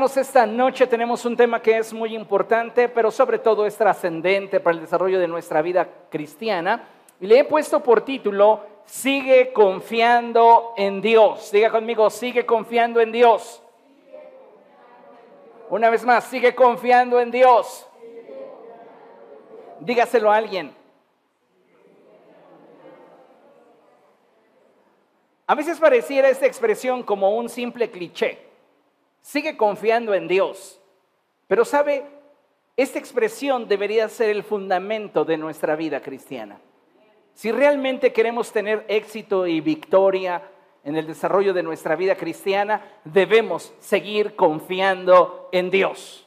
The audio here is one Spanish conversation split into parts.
Esta noche tenemos un tema que es muy importante, pero sobre todo es trascendente para el desarrollo de nuestra vida cristiana. Y le he puesto por título, Sigue confiando en Dios. Diga conmigo, sigue confiando en Dios. Una vez más, sigue confiando en Dios. Dígaselo a alguien. A veces pareciera esta expresión como un simple cliché sigue confiando en Dios. Pero sabe, esta expresión debería ser el fundamento de nuestra vida cristiana. Si realmente queremos tener éxito y victoria en el desarrollo de nuestra vida cristiana, debemos seguir confiando en Dios.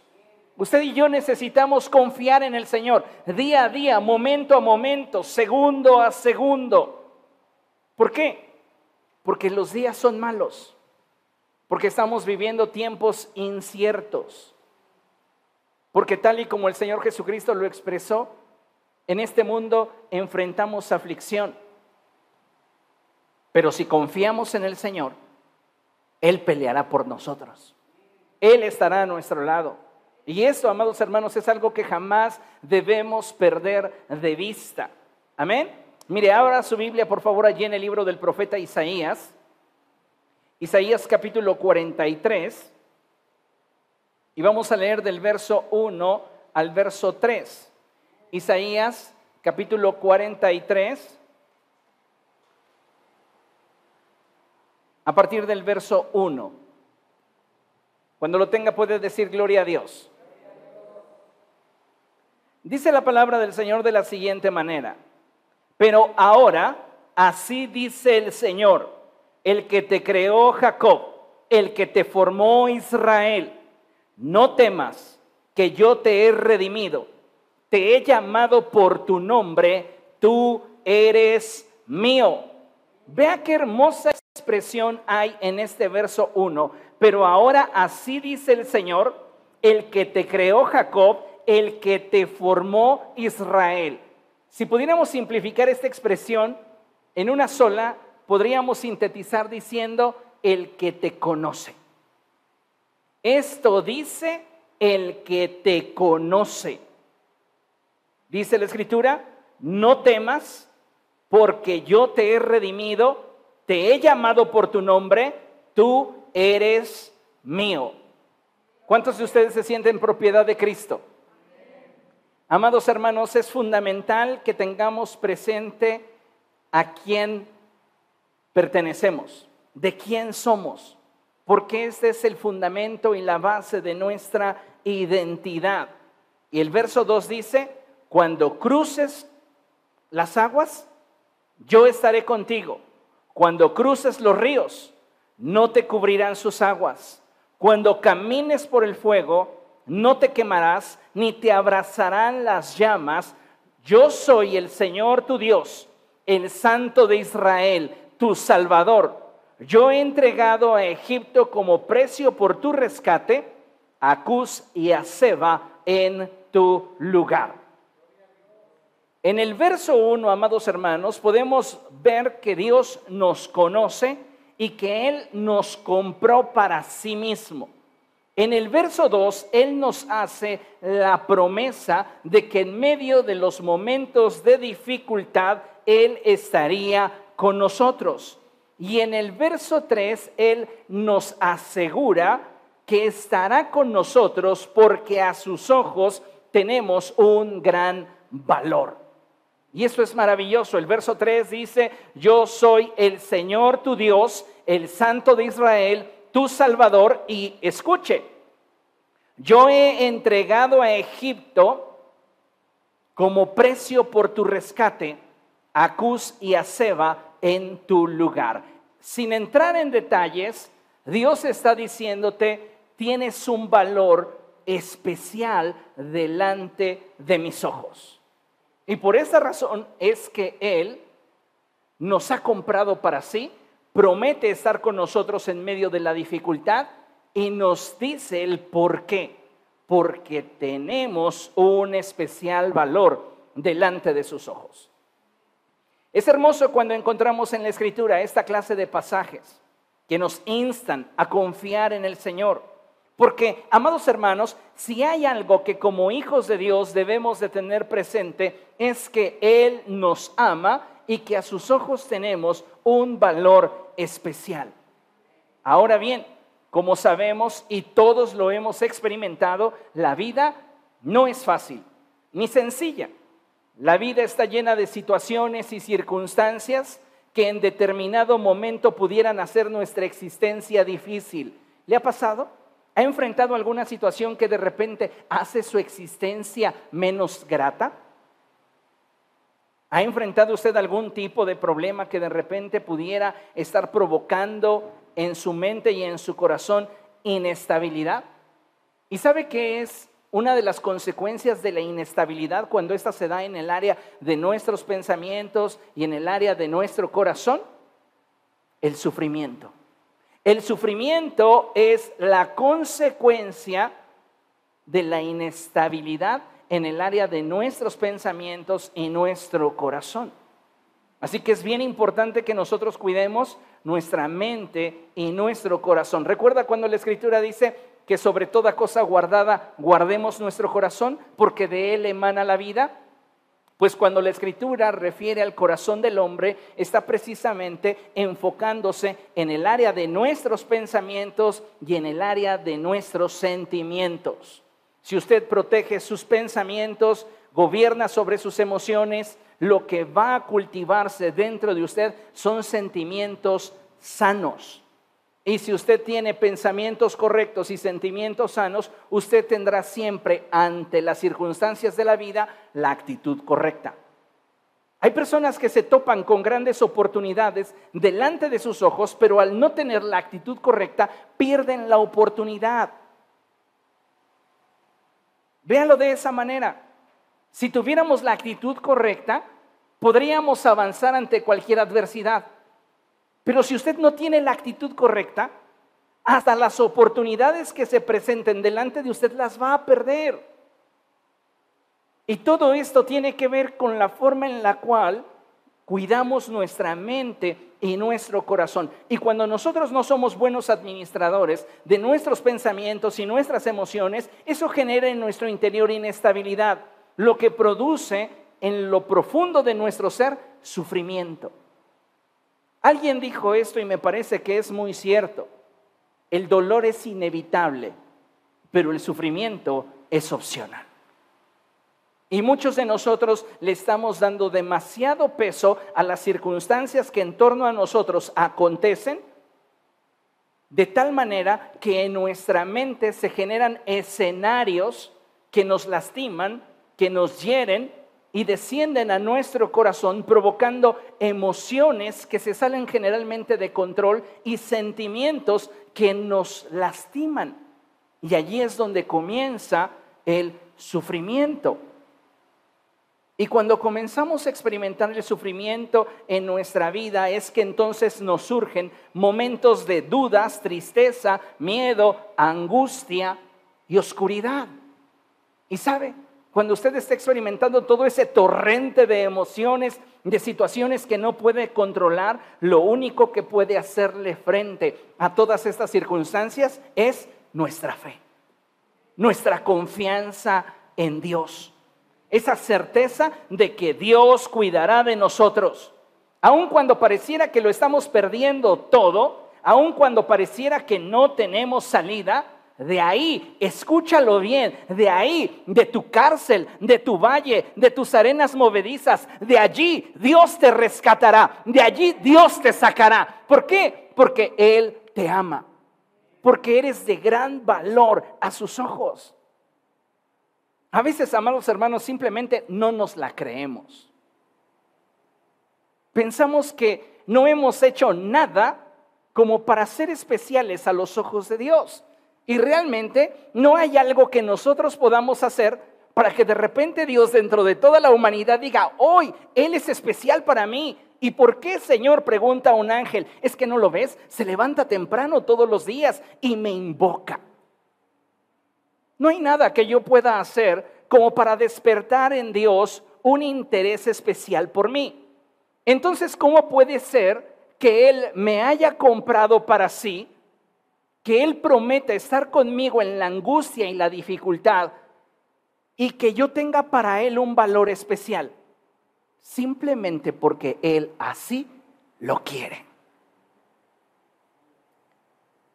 Usted y yo necesitamos confiar en el Señor día a día, momento a momento, segundo a segundo. ¿Por qué? Porque los días son malos porque estamos viviendo tiempos inciertos. Porque tal y como el Señor Jesucristo lo expresó, en este mundo enfrentamos aflicción. Pero si confiamos en el Señor, Él peleará por nosotros. Él estará a nuestro lado. Y esto, amados hermanos, es algo que jamás debemos perder de vista. Amén. Mire, abra su Biblia, por favor, allí en el libro del profeta Isaías. Isaías capítulo 43, y vamos a leer del verso 1 al verso 3. Isaías capítulo 43, a partir del verso 1. Cuando lo tenga puede decir gloria a Dios. Dice la palabra del Señor de la siguiente manera, pero ahora así dice el Señor el que te creó Jacob, el que te formó Israel. No temas, que yo te he redimido, te he llamado por tu nombre, tú eres mío. Vea qué hermosa expresión hay en este verso 1. Pero ahora así dice el Señor, el que te creó Jacob, el que te formó Israel. Si pudiéramos simplificar esta expresión en una sola, podríamos sintetizar diciendo el que te conoce. Esto dice el que te conoce. Dice la escritura, no temas porque yo te he redimido, te he llamado por tu nombre, tú eres mío. ¿Cuántos de ustedes se sienten propiedad de Cristo? Amados hermanos, es fundamental que tengamos presente a quien pertenecemos, de quién somos, porque este es el fundamento y la base de nuestra identidad. Y el verso 2 dice, cuando cruces las aguas, yo estaré contigo. Cuando cruces los ríos, no te cubrirán sus aguas. Cuando camines por el fuego, no te quemarás, ni te abrazarán las llamas. Yo soy el Señor tu Dios, el Santo de Israel, tu Salvador. Yo he entregado a Egipto como precio por tu rescate a Cus y a Seba en tu lugar. En el verso 1, amados hermanos, podemos ver que Dios nos conoce y que Él nos compró para sí mismo. En el verso 2, Él nos hace la promesa de que en medio de los momentos de dificultad, Él estaría con nosotros. Y en el verso 3, Él nos asegura que estará con nosotros porque a sus ojos tenemos un gran valor. Y eso es maravilloso. El verso 3 dice, yo soy el Señor tu Dios, el Santo de Israel, tu Salvador. Y escuche, yo he entregado a Egipto como precio por tu rescate a Cus y a Seba en tu lugar. Sin entrar en detalles, Dios está diciéndote, tienes un valor especial delante de mis ojos. Y por esa razón es que Él nos ha comprado para sí, promete estar con nosotros en medio de la dificultad y nos dice el por qué. Porque tenemos un especial valor delante de sus ojos. Es hermoso cuando encontramos en la Escritura esta clase de pasajes que nos instan a confiar en el Señor. Porque, amados hermanos, si hay algo que como hijos de Dios debemos de tener presente es que Él nos ama y que a sus ojos tenemos un valor especial. Ahora bien, como sabemos y todos lo hemos experimentado, la vida no es fácil ni sencilla. La vida está llena de situaciones y circunstancias que en determinado momento pudieran hacer nuestra existencia difícil. ¿Le ha pasado? ¿Ha enfrentado alguna situación que de repente hace su existencia menos grata? ¿Ha enfrentado usted algún tipo de problema que de repente pudiera estar provocando en su mente y en su corazón inestabilidad? ¿Y sabe qué es una de las consecuencias de la inestabilidad cuando ésta se da en el área de nuestros pensamientos y en el área de nuestro corazón? El sufrimiento. El sufrimiento es la consecuencia de la inestabilidad en el área de nuestros pensamientos y nuestro corazón. Así que es bien importante que nosotros cuidemos nuestra mente y nuestro corazón. Recuerda cuando la escritura dice que sobre toda cosa guardada guardemos nuestro corazón porque de él emana la vida. Pues cuando la escritura refiere al corazón del hombre, está precisamente enfocándose en el área de nuestros pensamientos y en el área de nuestros sentimientos. Si usted protege sus pensamientos, gobierna sobre sus emociones, lo que va a cultivarse dentro de usted son sentimientos sanos. Y si usted tiene pensamientos correctos y sentimientos sanos, usted tendrá siempre ante las circunstancias de la vida la actitud correcta. Hay personas que se topan con grandes oportunidades delante de sus ojos, pero al no tener la actitud correcta, pierden la oportunidad. Véalo de esa manera. Si tuviéramos la actitud correcta, podríamos avanzar ante cualquier adversidad. Pero si usted no tiene la actitud correcta, hasta las oportunidades que se presenten delante de usted las va a perder. Y todo esto tiene que ver con la forma en la cual cuidamos nuestra mente y nuestro corazón. Y cuando nosotros no somos buenos administradores de nuestros pensamientos y nuestras emociones, eso genera en nuestro interior inestabilidad, lo que produce en lo profundo de nuestro ser sufrimiento. Alguien dijo esto y me parece que es muy cierto. El dolor es inevitable, pero el sufrimiento es opcional. Y muchos de nosotros le estamos dando demasiado peso a las circunstancias que en torno a nosotros acontecen, de tal manera que en nuestra mente se generan escenarios que nos lastiman, que nos hieren y descienden a nuestro corazón provocando emociones que se salen generalmente de control y sentimientos que nos lastiman. Y allí es donde comienza el sufrimiento. Y cuando comenzamos a experimentar el sufrimiento en nuestra vida es que entonces nos surgen momentos de dudas, tristeza, miedo, angustia y oscuridad. Y sabe, cuando usted está experimentando todo ese torrente de emociones, de situaciones que no puede controlar, lo único que puede hacerle frente a todas estas circunstancias es nuestra fe, nuestra confianza en Dios, esa certeza de que Dios cuidará de nosotros. Aun cuando pareciera que lo estamos perdiendo todo, aun cuando pareciera que no tenemos salida, de ahí, escúchalo bien, de ahí, de tu cárcel, de tu valle, de tus arenas movedizas, de allí Dios te rescatará, de allí Dios te sacará. ¿Por qué? Porque Él te ama, porque eres de gran valor a sus ojos. A veces, amados hermanos, simplemente no nos la creemos. Pensamos que no hemos hecho nada como para ser especiales a los ojos de Dios. Y realmente no hay algo que nosotros podamos hacer para que de repente Dios dentro de toda la humanidad diga, hoy Él es especial para mí. ¿Y por qué, Señor? Pregunta un ángel. ¿Es que no lo ves? Se levanta temprano todos los días y me invoca. No hay nada que yo pueda hacer como para despertar en Dios un interés especial por mí. Entonces, ¿cómo puede ser que Él me haya comprado para sí que Él prometa estar conmigo en la angustia y la dificultad y que yo tenga para Él un valor especial, simplemente porque Él así lo quiere.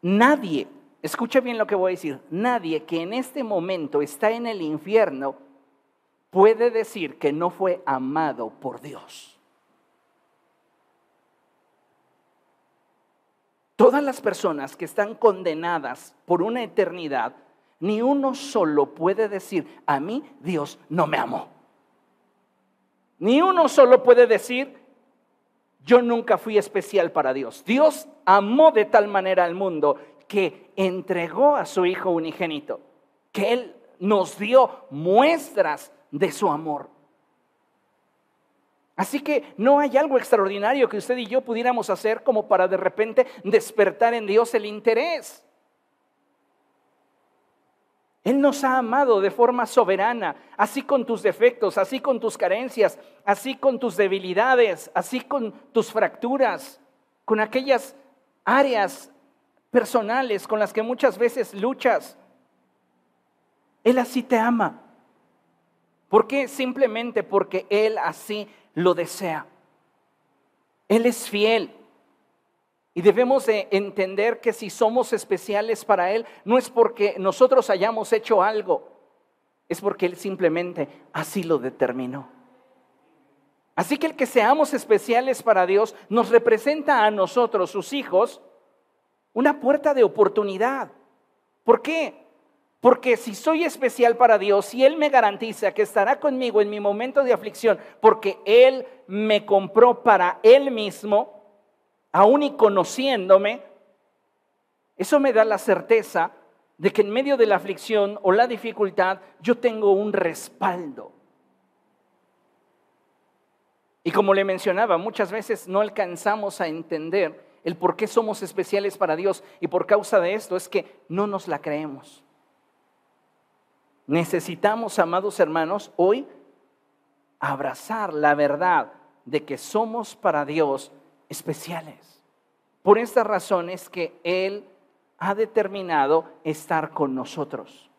Nadie, escucha bien lo que voy a decir, nadie que en este momento está en el infierno puede decir que no fue amado por Dios. Todas las personas que están condenadas por una eternidad, ni uno solo puede decir, a mí Dios no me amó. Ni uno solo puede decir, yo nunca fui especial para Dios. Dios amó de tal manera al mundo que entregó a su Hijo unigénito, que Él nos dio muestras de su amor. Así que no hay algo extraordinario que usted y yo pudiéramos hacer como para de repente despertar en Dios el interés. Él nos ha amado de forma soberana, así con tus defectos, así con tus carencias, así con tus debilidades, así con tus fracturas, con aquellas áreas personales con las que muchas veces luchas. Él así te ama. ¿Por qué? Simplemente porque Él así lo desea. Él es fiel. Y debemos de entender que si somos especiales para Él, no es porque nosotros hayamos hecho algo, es porque Él simplemente así lo determinó. Así que el que seamos especiales para Dios nos representa a nosotros, sus hijos, una puerta de oportunidad. ¿Por qué? Porque si soy especial para Dios, y Él me garantiza que estará conmigo en mi momento de aflicción, porque Él me compró para Él mismo, aún y conociéndome, eso me da la certeza de que en medio de la aflicción o la dificultad yo tengo un respaldo. Y como le mencionaba, muchas veces no alcanzamos a entender el por qué somos especiales para Dios y por causa de esto es que no nos la creemos. Necesitamos, amados hermanos, hoy abrazar la verdad de que somos para Dios especiales. Por esta razón es que Él ha determinado estar con nosotros.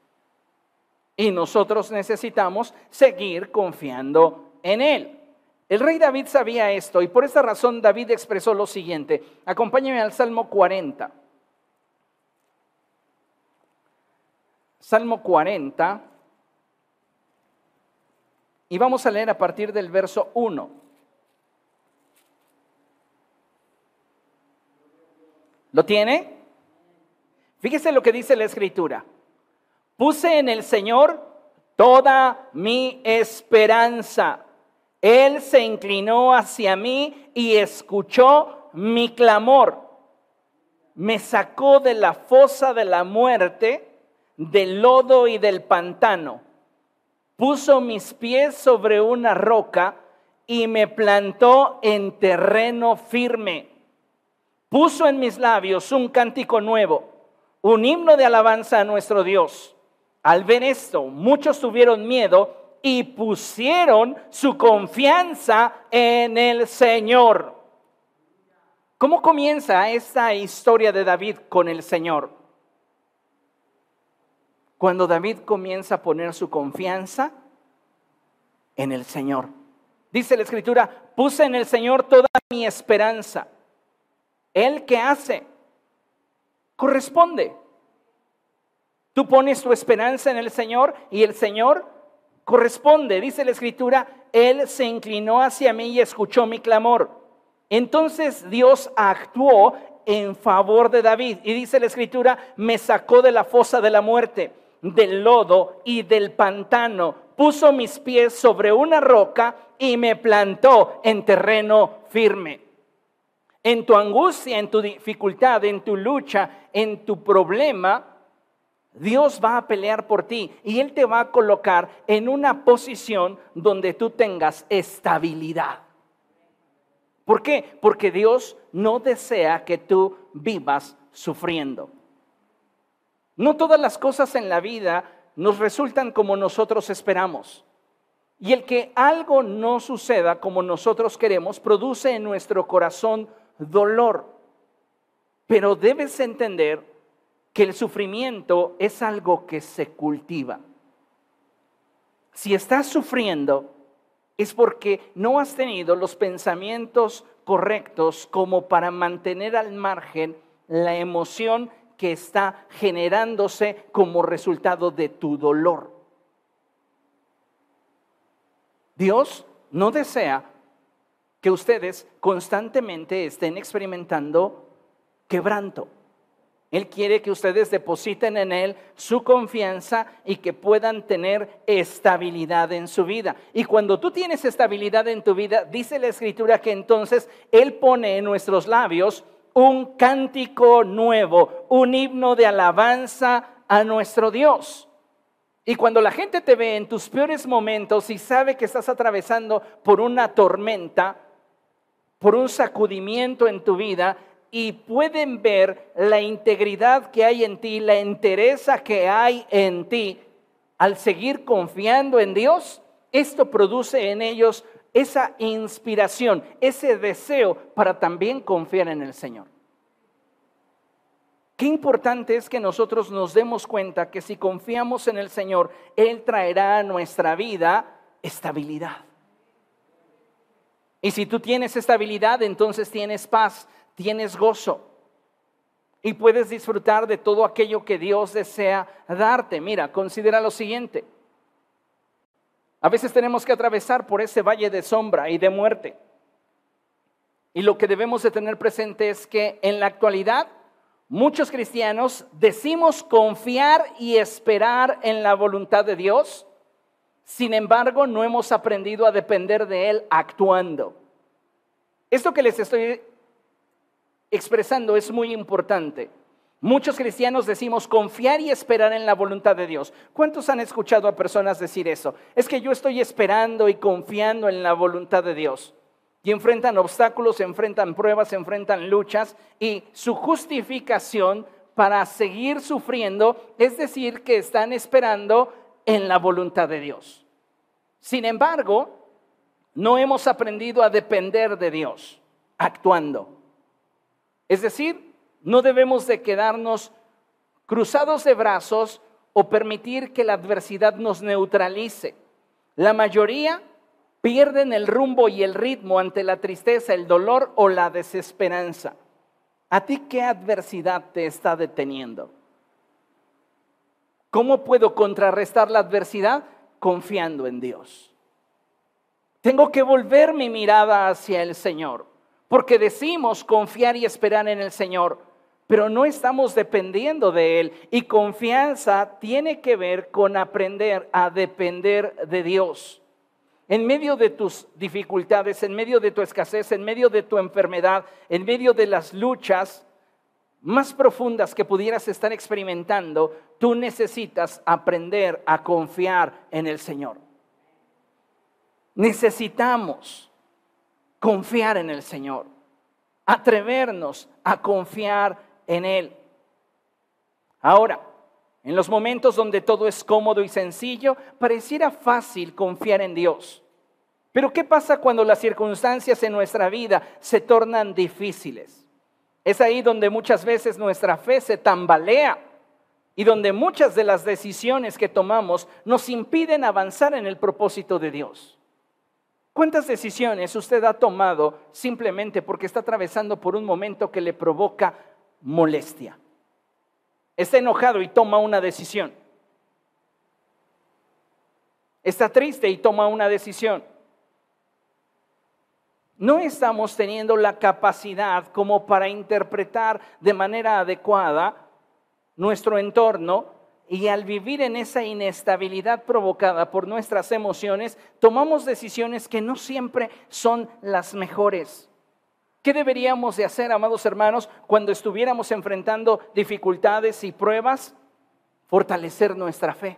Y nosotros necesitamos seguir confiando en Él. El rey David sabía esto y por esta razón David expresó lo siguiente. Acompáñame al Salmo 40. Salmo 40. Y vamos a leer a partir del verso 1. ¿Lo tiene? Fíjese lo que dice la escritura. Puse en el Señor toda mi esperanza. Él se inclinó hacia mí y escuchó mi clamor. Me sacó de la fosa de la muerte del lodo y del pantano. Puso mis pies sobre una roca y me plantó en terreno firme. Puso en mis labios un cántico nuevo, un himno de alabanza a nuestro Dios. Al ver esto, muchos tuvieron miedo y pusieron su confianza en el Señor. ¿Cómo comienza esta historia de David con el Señor? Cuando David comienza a poner su confianza en el Señor. Dice la escritura, puse en el Señor toda mi esperanza. Él que hace, corresponde. Tú pones tu esperanza en el Señor y el Señor corresponde. Dice la escritura, Él se inclinó hacia mí y escuchó mi clamor. Entonces Dios actuó en favor de David. Y dice la escritura, me sacó de la fosa de la muerte del lodo y del pantano, puso mis pies sobre una roca y me plantó en terreno firme. En tu angustia, en tu dificultad, en tu lucha, en tu problema, Dios va a pelear por ti y Él te va a colocar en una posición donde tú tengas estabilidad. ¿Por qué? Porque Dios no desea que tú vivas sufriendo. No todas las cosas en la vida nos resultan como nosotros esperamos. Y el que algo no suceda como nosotros queremos produce en nuestro corazón dolor. Pero debes entender que el sufrimiento es algo que se cultiva. Si estás sufriendo, es porque no has tenido los pensamientos correctos como para mantener al margen la emoción que está generándose como resultado de tu dolor. Dios no desea que ustedes constantemente estén experimentando quebranto. Él quiere que ustedes depositen en Él su confianza y que puedan tener estabilidad en su vida. Y cuando tú tienes estabilidad en tu vida, dice la Escritura que entonces Él pone en nuestros labios un cántico nuevo, un himno de alabanza a nuestro Dios. Y cuando la gente te ve en tus peores momentos y sabe que estás atravesando por una tormenta, por un sacudimiento en tu vida, y pueden ver la integridad que hay en ti, la entereza que hay en ti, al seguir confiando en Dios, esto produce en ellos esa inspiración, ese deseo para también confiar en el Señor. Qué importante es que nosotros nos demos cuenta que si confiamos en el Señor, Él traerá a nuestra vida estabilidad. Y si tú tienes estabilidad, entonces tienes paz, tienes gozo y puedes disfrutar de todo aquello que Dios desea darte. Mira, considera lo siguiente. A veces tenemos que atravesar por ese valle de sombra y de muerte. Y lo que debemos de tener presente es que en la actualidad muchos cristianos decimos confiar y esperar en la voluntad de Dios. Sin embargo, no hemos aprendido a depender de Él actuando. Esto que les estoy expresando es muy importante. Muchos cristianos decimos confiar y esperar en la voluntad de Dios. ¿Cuántos han escuchado a personas decir eso? Es que yo estoy esperando y confiando en la voluntad de Dios. Y enfrentan obstáculos, enfrentan pruebas, enfrentan luchas y su justificación para seguir sufriendo es decir que están esperando en la voluntad de Dios. Sin embargo, no hemos aprendido a depender de Dios actuando. Es decir, no debemos de quedarnos cruzados de brazos o permitir que la adversidad nos neutralice. La mayoría pierden el rumbo y el ritmo ante la tristeza, el dolor o la desesperanza. ¿A ti qué adversidad te está deteniendo? ¿Cómo puedo contrarrestar la adversidad? Confiando en Dios. Tengo que volver mi mirada hacia el Señor. Porque decimos confiar y esperar en el Señor, pero no estamos dependiendo de Él. Y confianza tiene que ver con aprender a depender de Dios. En medio de tus dificultades, en medio de tu escasez, en medio de tu enfermedad, en medio de las luchas más profundas que pudieras estar experimentando, tú necesitas aprender a confiar en el Señor. Necesitamos confiar en el Señor, atrevernos a confiar en Él. Ahora, en los momentos donde todo es cómodo y sencillo, pareciera fácil confiar en Dios. Pero ¿qué pasa cuando las circunstancias en nuestra vida se tornan difíciles? Es ahí donde muchas veces nuestra fe se tambalea y donde muchas de las decisiones que tomamos nos impiden avanzar en el propósito de Dios. ¿Cuántas decisiones usted ha tomado simplemente porque está atravesando por un momento que le provoca molestia? Está enojado y toma una decisión. Está triste y toma una decisión. No estamos teniendo la capacidad como para interpretar de manera adecuada nuestro entorno y al vivir en esa inestabilidad provocada por nuestras emociones, tomamos decisiones que no siempre son las mejores. ¿Qué deberíamos de hacer, amados hermanos, cuando estuviéramos enfrentando dificultades y pruebas? Fortalecer nuestra fe,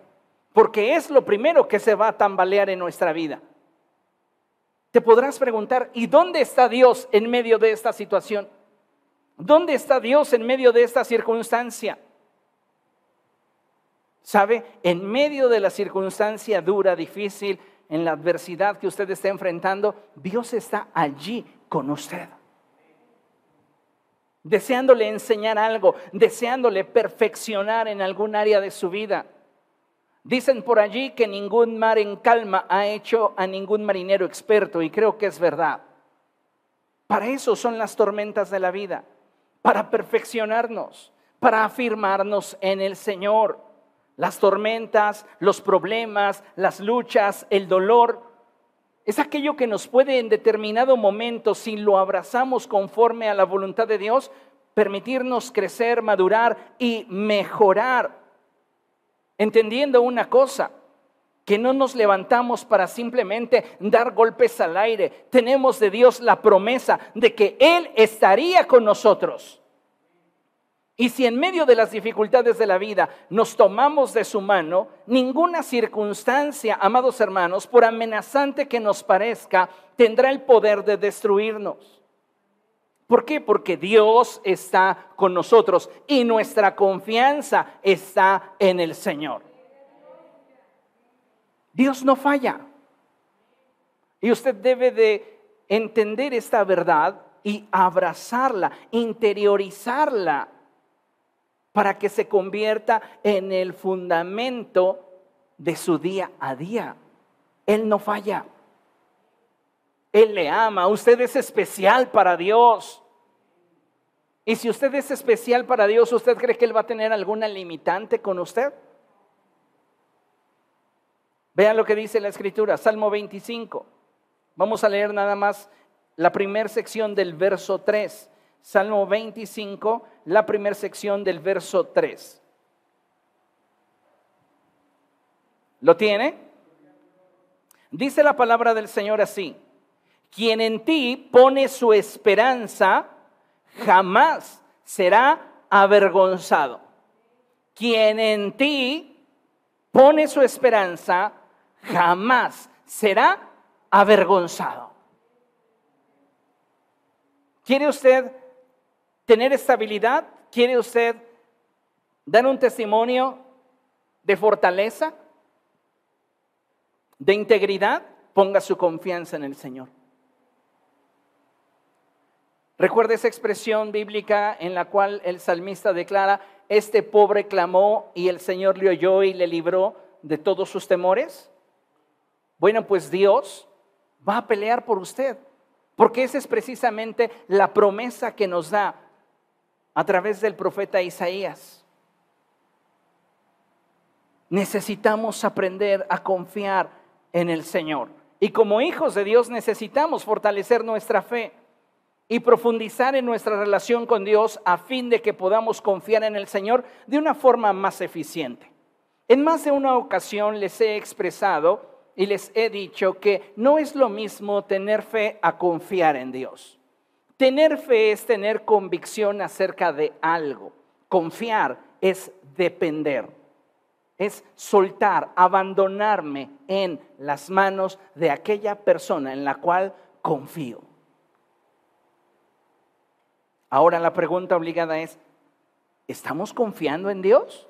porque es lo primero que se va a tambalear en nuestra vida. Te podrás preguntar, ¿y dónde está Dios en medio de esta situación? ¿Dónde está Dios en medio de esta circunstancia? ¿Sabe? En medio de la circunstancia dura, difícil, en la adversidad que usted está enfrentando, Dios está allí con usted. Deseándole enseñar algo, deseándole perfeccionar en algún área de su vida. Dicen por allí que ningún mar en calma ha hecho a ningún marinero experto y creo que es verdad. Para eso son las tormentas de la vida, para perfeccionarnos, para afirmarnos en el Señor. Las tormentas, los problemas, las luchas, el dolor, es aquello que nos puede en determinado momento, si lo abrazamos conforme a la voluntad de Dios, permitirnos crecer, madurar y mejorar. Entendiendo una cosa, que no nos levantamos para simplemente dar golpes al aire. Tenemos de Dios la promesa de que Él estaría con nosotros. Y si en medio de las dificultades de la vida nos tomamos de su mano, ninguna circunstancia, amados hermanos, por amenazante que nos parezca, tendrá el poder de destruirnos. ¿Por qué? Porque Dios está con nosotros y nuestra confianza está en el Señor. Dios no falla. Y usted debe de entender esta verdad y abrazarla, interiorizarla para que se convierta en el fundamento de su día a día. Él no falla. Él le ama. Usted es especial para Dios. Y si usted es especial para Dios, ¿usted cree que Él va a tener alguna limitante con usted? Vean lo que dice la escritura, Salmo 25. Vamos a leer nada más la primera sección del verso 3. Salmo 25, la primera sección del verso 3. ¿Lo tiene? Dice la palabra del Señor así, quien en ti pone su esperanza jamás será avergonzado. Quien en ti pone su esperanza jamás será avergonzado. ¿Quiere usted tener estabilidad? ¿Quiere usted dar un testimonio de fortaleza? ¿De integridad? Ponga su confianza en el Señor. Recuerda esa expresión bíblica en la cual el salmista declara, este pobre clamó y el Señor le oyó y le libró de todos sus temores. Bueno, pues Dios va a pelear por usted, porque esa es precisamente la promesa que nos da a través del profeta Isaías. Necesitamos aprender a confiar en el Señor. Y como hijos de Dios necesitamos fortalecer nuestra fe y profundizar en nuestra relación con Dios a fin de que podamos confiar en el Señor de una forma más eficiente. En más de una ocasión les he expresado y les he dicho que no es lo mismo tener fe a confiar en Dios. Tener fe es tener convicción acerca de algo. Confiar es depender, es soltar, abandonarme en las manos de aquella persona en la cual confío. Ahora la pregunta obligada es, ¿estamos confiando en Dios?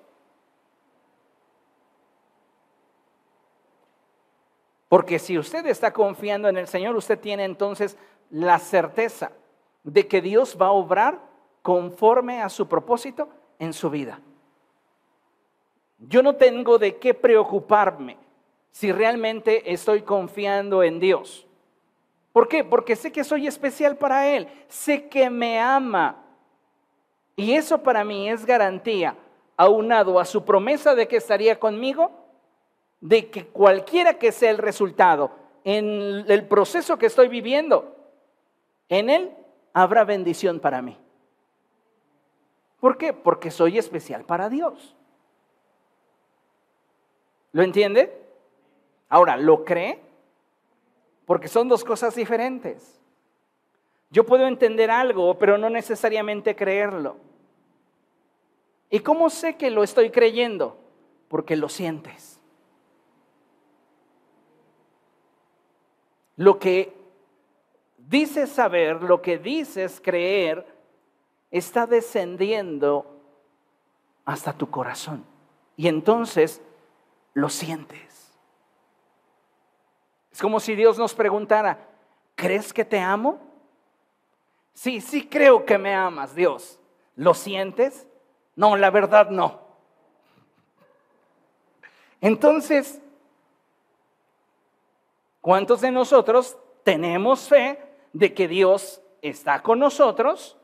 Porque si usted está confiando en el Señor, usted tiene entonces la certeza de que Dios va a obrar conforme a su propósito en su vida. Yo no tengo de qué preocuparme si realmente estoy confiando en Dios. ¿Por qué? Porque sé que soy especial para Él, sé que me ama. Y eso para mí es garantía, aunado a su promesa de que estaría conmigo, de que cualquiera que sea el resultado en el proceso que estoy viviendo, en Él habrá bendición para mí. ¿Por qué? Porque soy especial para Dios. ¿Lo entiende? Ahora, ¿lo cree? Porque son dos cosas diferentes. Yo puedo entender algo, pero no necesariamente creerlo. ¿Y cómo sé que lo estoy creyendo? Porque lo sientes. Lo que dices saber, lo que dices creer, está descendiendo hasta tu corazón. Y entonces lo sientes. Es como si Dios nos preguntara, ¿crees que te amo? Sí, sí creo que me amas, Dios. ¿Lo sientes? No, la verdad no. Entonces, ¿cuántos de nosotros tenemos fe de que Dios está con nosotros?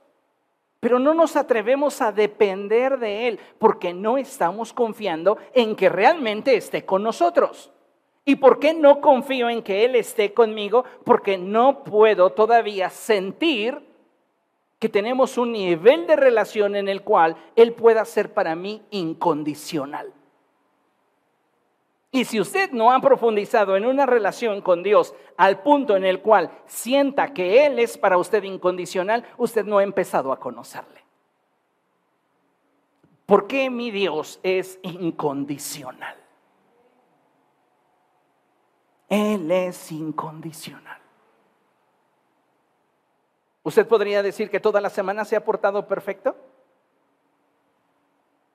Pero no nos atrevemos a depender de Él porque no estamos confiando en que realmente esté con nosotros. ¿Y por qué no confío en que Él esté conmigo? Porque no puedo todavía sentir que tenemos un nivel de relación en el cual Él pueda ser para mí incondicional. Y si usted no ha profundizado en una relación con Dios al punto en el cual sienta que Él es para usted incondicional, usted no ha empezado a conocerle. ¿Por qué mi Dios es incondicional? Él es incondicional. ¿Usted podría decir que toda la semana se ha portado perfecto?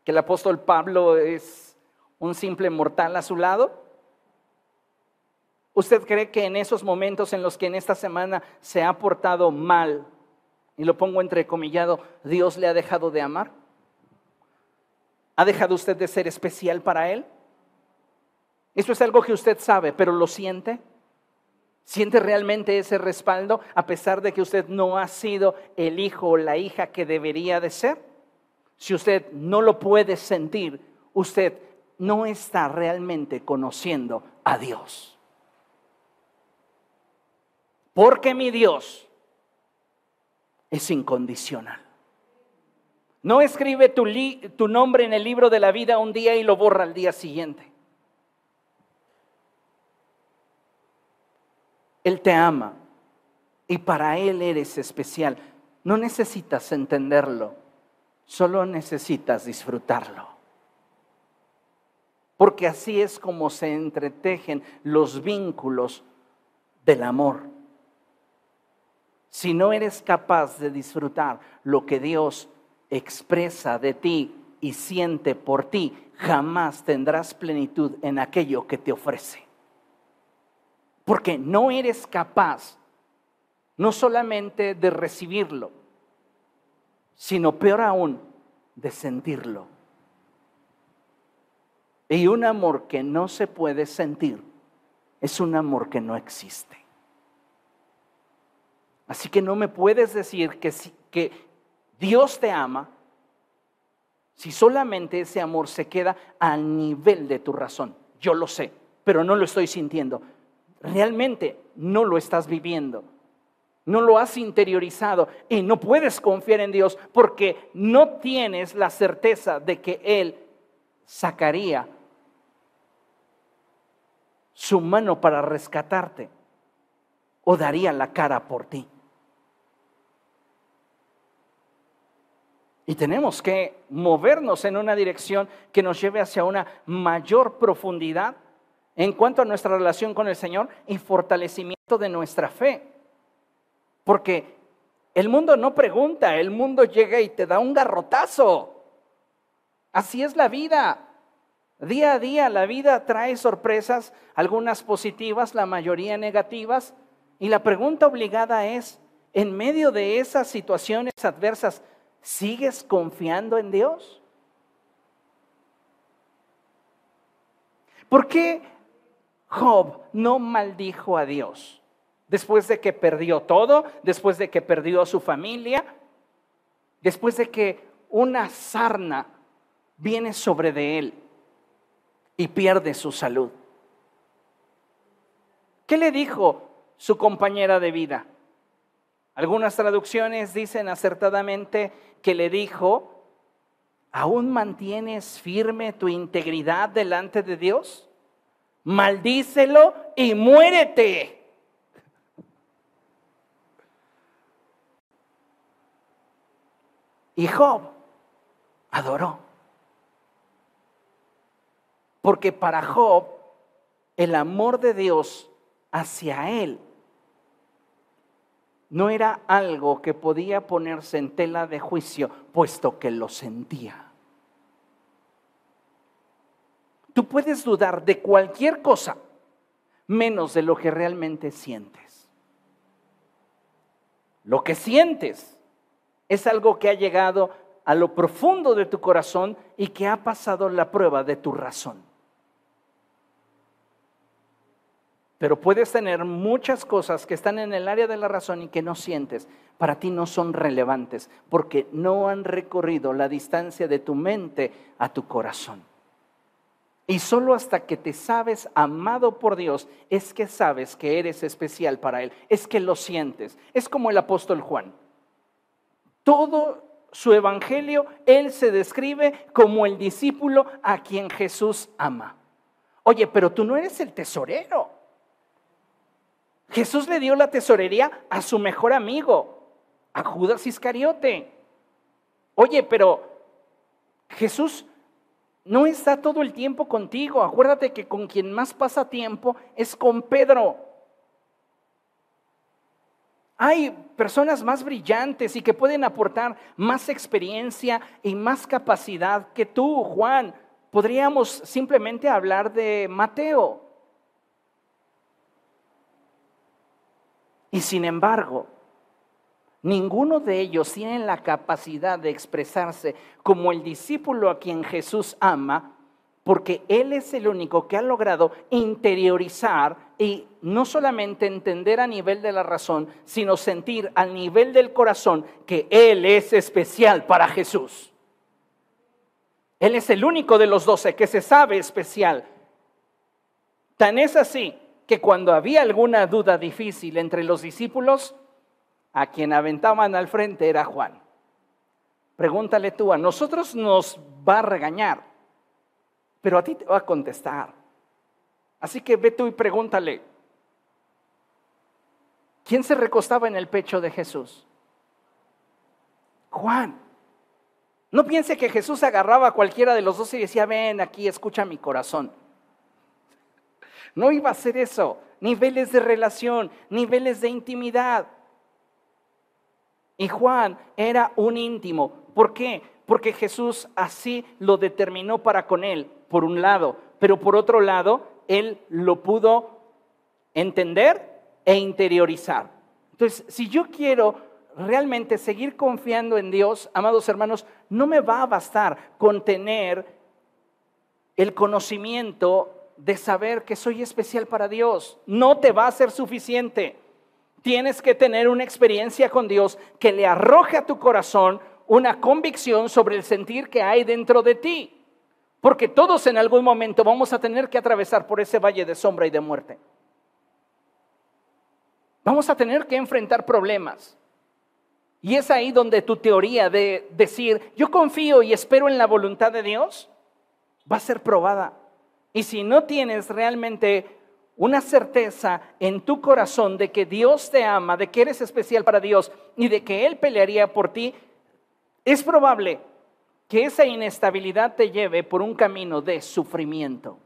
¿Que el apóstol Pablo es un simple mortal a su lado? ¿Usted cree que en esos momentos en los que en esta semana se ha portado mal, y lo pongo entrecomillado, Dios le ha dejado de amar? ¿Ha dejado usted de ser especial para Él? Eso es algo que usted sabe, pero ¿lo siente? ¿Siente realmente ese respaldo a pesar de que usted no ha sido el hijo o la hija que debería de ser? Si usted no lo puede sentir, usted no está realmente conociendo a Dios. Porque mi Dios es incondicional. No escribe tu, nombre en el libro de la vida un día y lo borra al día siguiente. Él te ama y para Él eres especial. No necesitas entenderlo, solo necesitas disfrutarlo. Porque así es como se entretejen los vínculos del amor. Si no eres capaz de disfrutar lo que Dios expresa de ti y siente por ti, jamás tendrás plenitud en aquello que te ofrece porque no eres capaz no solamente de recibirlo, sino peor aún, de sentirlo. Y un amor que no se puede sentir es un amor que no existe. Así que no me puedes decir que, Dios te ama si solamente ese amor se queda al nivel de tu razón. Yo lo sé, pero no lo estoy sintiendo realmente no lo estás viviendo. No lo has interiorizado y no puedes confiar en Dios porque no tienes la certeza de que Él sacaría su mano para rescatarte o daría la cara por ti. Y tenemos que movernos en una dirección que nos lleve hacia una mayor profundidad en cuanto a nuestra relación con el Señor y fortalecimiento de nuestra fe. Porque el mundo no pregunta, el mundo llega y te da un garrotazo. Así es la vida. Día a día la vida trae sorpresas, algunas positivas, la mayoría negativas. Y la pregunta obligada es, en medio de esas situaciones adversas, ¿sigues confiando en Dios? ¿Por qué Job no maldijo a Dios después de que perdió todo, después de que perdió su familia, después de que una sarna viene sobre de él y pierde su salud. ¿Qué le dijo su compañera de vida? Algunas traducciones dicen acertadamente que le dijo, ¿aún mantienes firme tu integridad delante de Dios? maldícelo y muérete. Y Job adoró. Porque para Job el amor de Dios hacia él no era algo que podía ponerse en tela de juicio, puesto que lo sentía. Tú puedes dudar de cualquier cosa menos de lo que realmente sientes. Lo que sientes es algo que ha llegado a lo profundo de tu corazón y que ha pasado la prueba de tu razón. Pero puedes tener muchas cosas que están en el área de la razón y que no sientes. Para ti no son relevantes porque no han recorrido la distancia de tu mente a tu corazón. Y solo hasta que te sabes amado por Dios es que sabes que eres especial para Él. Es que lo sientes. Es como el apóstol Juan. Todo su evangelio, Él se describe como el discípulo a quien Jesús ama. Oye, pero tú no eres el tesorero. Jesús le dio la tesorería a su mejor amigo, a Judas Iscariote. Oye, pero Jesús no está todo el tiempo contigo. Acuérdate que con quien más pasa tiempo es con Pedro. Hay personas más brillantes y que pueden aportar más experiencia y más capacidad que tú, Juan. Podríamos simplemente hablar de Mateo. Y sin embargo, ninguno de ellos tiene la capacidad de expresarse como el discípulo a quien Jesús ama, porque Él es el único que ha logrado interiorizar y no solamente entender a nivel de la razón, sino sentir al nivel del corazón que Él es especial para Jesús. Él es el único de los doce que se sabe especial. Tan es así que cuando había alguna duda difícil entre los discípulos, a quien aventaban al frente era Juan. Pregúntale tú, a nosotros nos va a regañar, pero a ti te va a contestar. Así que ve tú y pregúntale, ¿quién se recostaba en el pecho de Jesús? Juan. No piense que Jesús agarraba a cualquiera de los dos y decía, ven aquí, escucha mi corazón. No iba a ser eso. Niveles de relación, niveles de intimidad. Y Juan era un íntimo. ¿Por qué? Porque Jesús así lo determinó para con él, por un lado. Pero por otro lado, él lo pudo entender e interiorizar. Entonces, si yo quiero realmente seguir confiando en Dios, amados hermanos, no me va a bastar con tener el conocimiento de saber que soy especial para Dios. No te va a ser suficiente. Tienes que tener una experiencia con Dios que le arroje a tu corazón una convicción sobre el sentir que hay dentro de ti. Porque todos en algún momento vamos a tener que atravesar por ese valle de sombra y de muerte. Vamos a tener que enfrentar problemas. Y es ahí donde tu teoría de decir, yo confío y espero en la voluntad de Dios, va a ser probada. Y si no tienes realmente una certeza en tu corazón de que Dios te ama, de que eres especial para Dios y de que Él pelearía por ti, es probable que esa inestabilidad te lleve por un camino de sufrimiento,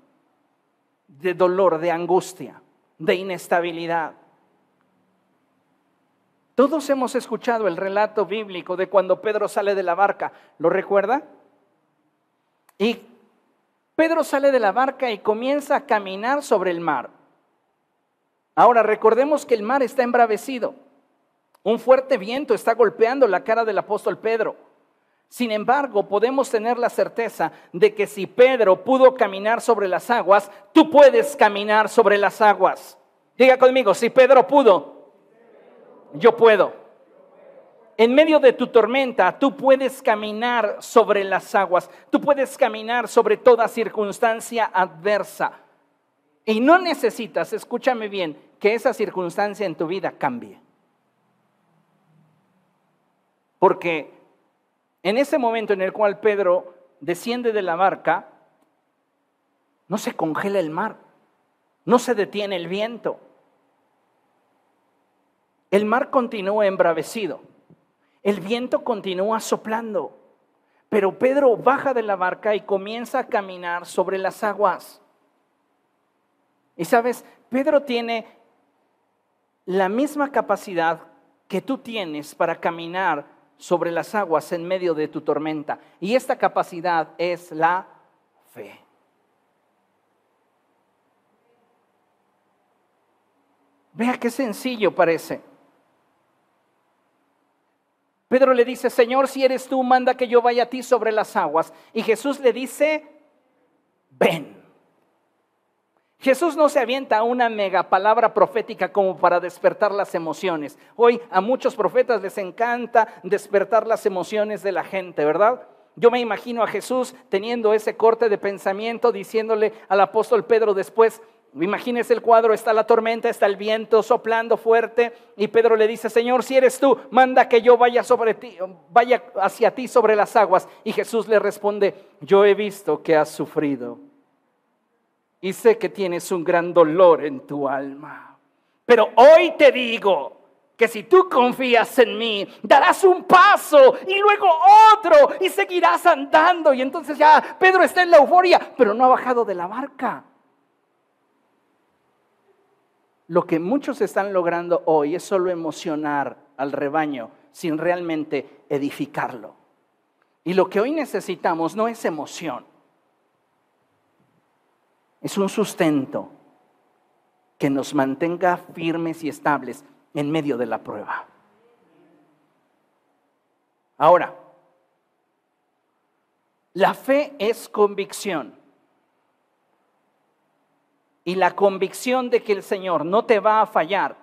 de dolor, de angustia, de inestabilidad. Todos hemos escuchado el relato bíblico de cuando Pedro sale de la barca, ¿lo recuerda? Y Pedro sale de la barca y comienza a caminar sobre el mar. Ahora recordemos que el mar está embravecido. Un fuerte viento está golpeando la cara del apóstol Pedro. Sin embargo, podemos tener la certeza de que si Pedro pudo caminar sobre las aguas, tú puedes caminar sobre las aguas. Diga conmigo, si Pedro pudo, yo puedo en medio de tu tormenta, tú puedes caminar sobre las aguas, tú puedes caminar sobre toda circunstancia adversa. Y no necesitas, escúchame bien, que esa circunstancia en tu vida cambie. Porque en ese momento en el cual Pedro desciende de la barca, no se congela el mar, no se detiene el viento. El mar continúa embravecido. El viento continúa soplando, pero Pedro baja de la barca y comienza a caminar sobre las aguas. Y sabes, Pedro tiene la misma capacidad que tú tienes para caminar sobre las aguas en medio de tu tormenta. Y esta capacidad es la fe. Vea qué sencillo parece. Pedro le dice, Señor, si eres tú, manda que yo vaya a ti sobre las aguas. Y Jesús le dice, ven. Jesús no se avienta una mega palabra profética como para despertar las emociones. Hoy a muchos profetas les encanta despertar las emociones de la gente, ¿verdad? Yo me imagino a Jesús teniendo ese corte de pensamiento, diciéndole al apóstol Pedro después, Imagínese el cuadro, está la tormenta, está el viento soplando fuerte y Pedro le dice, Señor, si eres tú, manda que yo vaya sobre ti, vaya hacia ti sobre las aguas. Y Jesús le responde, yo he visto que has sufrido y sé que tienes un gran dolor en tu alma. Pero hoy te digo que si tú confías en mí, darás un paso y luego otro y seguirás andando. Y entonces ya Pedro está en la euforia, pero no ha bajado de la barca. Lo que muchos están logrando hoy es solo emocionar al rebaño sin realmente edificarlo. Y lo que hoy necesitamos no es emoción, es un sustento que nos mantenga firmes y estables en medio de la prueba. Ahora, la fe es convicción. Y la convicción de que el Señor no te va a fallar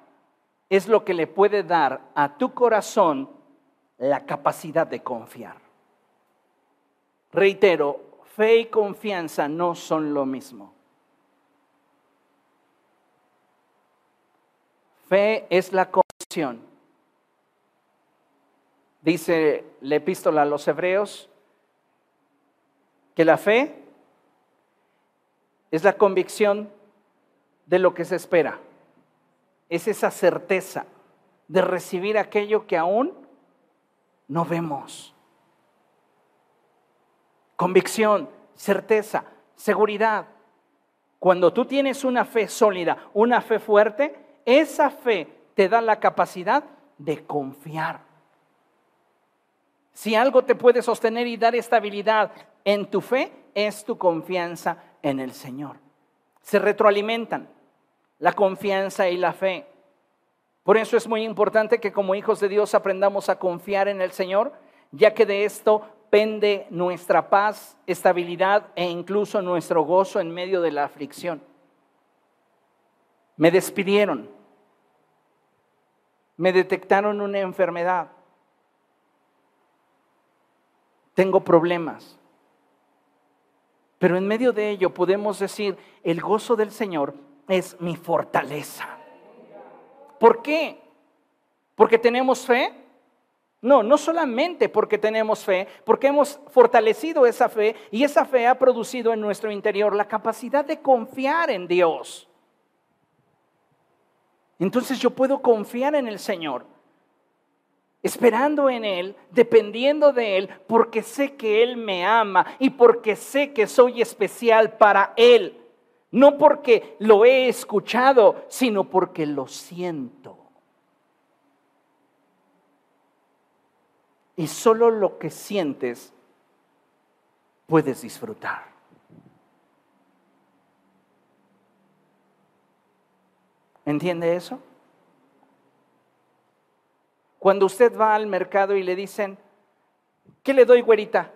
es lo que le puede dar a tu corazón la capacidad de confiar. Reitero, fe y confianza no son lo mismo. Fe es la convicción. Dice la epístola a los hebreos que la fe es la convicción de lo que se espera. Es esa certeza de recibir aquello que aún no vemos. Convicción, certeza, seguridad. Cuando tú tienes una fe sólida, una fe fuerte, esa fe te da la capacidad de confiar. Si algo te puede sostener y dar estabilidad en tu fe, es tu confianza en el Señor. Se retroalimentan la confianza y la fe. Por eso es muy importante que como hijos de Dios aprendamos a confiar en el Señor, ya que de esto pende nuestra paz, estabilidad e incluso nuestro gozo en medio de la aflicción. Me despidieron, me detectaron una enfermedad, tengo problemas, pero en medio de ello podemos decir, el gozo del Señor es mi fortaleza. ¿Por qué? ¿Porque tenemos fe? No, no solamente porque tenemos fe, porque hemos fortalecido esa fe y esa fe ha producido en nuestro interior la capacidad de confiar en Dios. Entonces yo puedo confiar en el Señor, esperando en Él, dependiendo de Él, porque sé que Él me ama y porque sé que soy especial para Él. No porque lo he escuchado, sino porque lo siento. Y solo lo que sientes puedes disfrutar. ¿Entiende eso? Cuando usted va al mercado y le dicen, ¿qué le doy, güerita?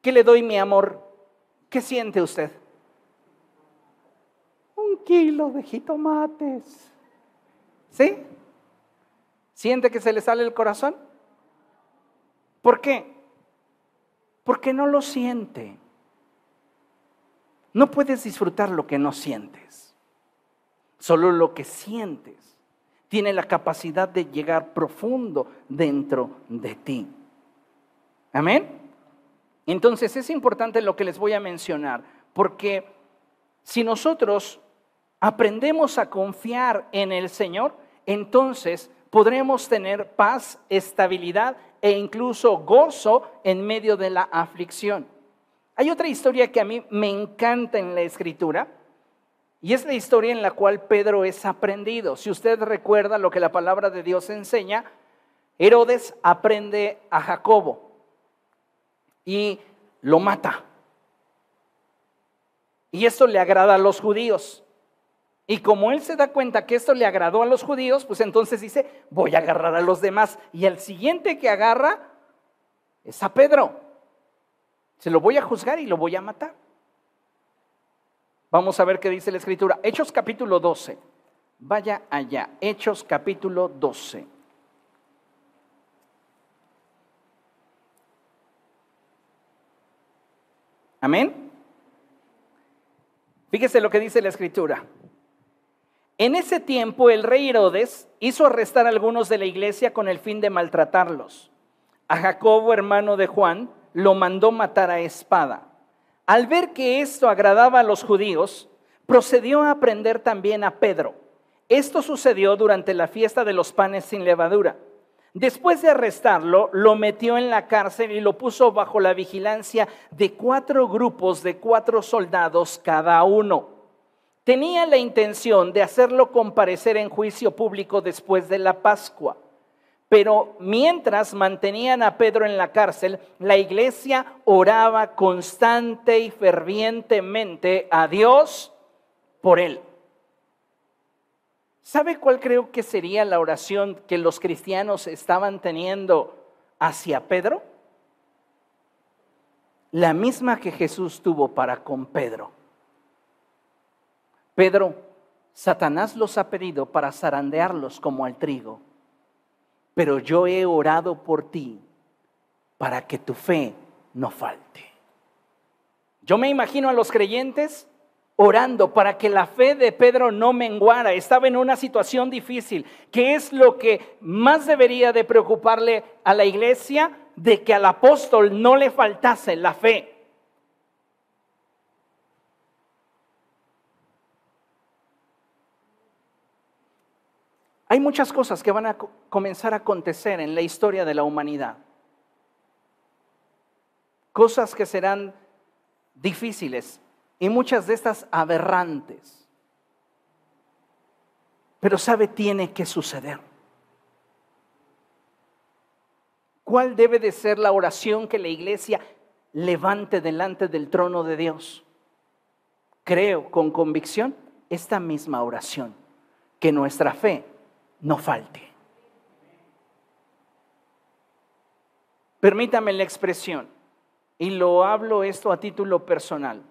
¿Qué le doy, mi amor? ¿Qué siente usted? Kilo de jitomates. ¿Sí? ¿Siente que se le sale el corazón? ¿Por qué? Porque no lo siente. No puedes disfrutar lo que no sientes. Solo lo que sientes tiene la capacidad de llegar profundo dentro de ti. Amén. Entonces es importante lo que les voy a mencionar, porque si nosotros aprendemos a confiar en el Señor, entonces podremos tener paz, estabilidad e incluso gozo en medio de la aflicción. Hay otra historia que a mí me encanta en la escritura y es la historia en la cual Pedro es aprendido. Si usted recuerda lo que la palabra de Dios enseña, Herodes aprende a Jacobo y lo mata. Y esto le agrada a los judíos. Y como él se da cuenta que esto le agradó a los judíos, pues entonces dice, voy a agarrar a los demás. Y el siguiente que agarra es a Pedro. Se lo voy a juzgar y lo voy a matar. Vamos a ver qué dice la escritura. Hechos capítulo 12. Vaya allá. Hechos capítulo 12. Amén. Fíjese lo que dice la escritura. En ese tiempo el rey Herodes hizo arrestar a algunos de la iglesia con el fin de maltratarlos. A Jacobo, hermano de Juan, lo mandó matar a espada. Al ver que esto agradaba a los judíos, procedió a prender también a Pedro. Esto sucedió durante la fiesta de los panes sin levadura. Después de arrestarlo, lo metió en la cárcel y lo puso bajo la vigilancia de cuatro grupos de cuatro soldados cada uno. Tenía la intención de hacerlo comparecer en juicio público después de la Pascua. Pero mientras mantenían a Pedro en la cárcel, la iglesia oraba constante y fervientemente a Dios por él. ¿Sabe cuál creo que sería la oración que los cristianos estaban teniendo hacia Pedro? La misma que Jesús tuvo para con Pedro. Pedro, Satanás los ha pedido para zarandearlos como al trigo, pero yo he orado por ti para que tu fe no falte. Yo me imagino a los creyentes orando para que la fe de Pedro no menguara. Estaba en una situación difícil. ¿Qué es lo que más debería de preocuparle a la iglesia? De que al apóstol no le faltase la fe. Hay muchas cosas que van a comenzar a acontecer en la historia de la humanidad. Cosas que serán difíciles, y muchas de estas aberrantes. Pero sabe, tiene que suceder. ¿Cuál debe de ser la oración que la iglesia levante delante del trono de Dios? Creo con convicción esta misma oración, que nuestra fe no falte. Permítame la expresión, y lo hablo esto a título personal.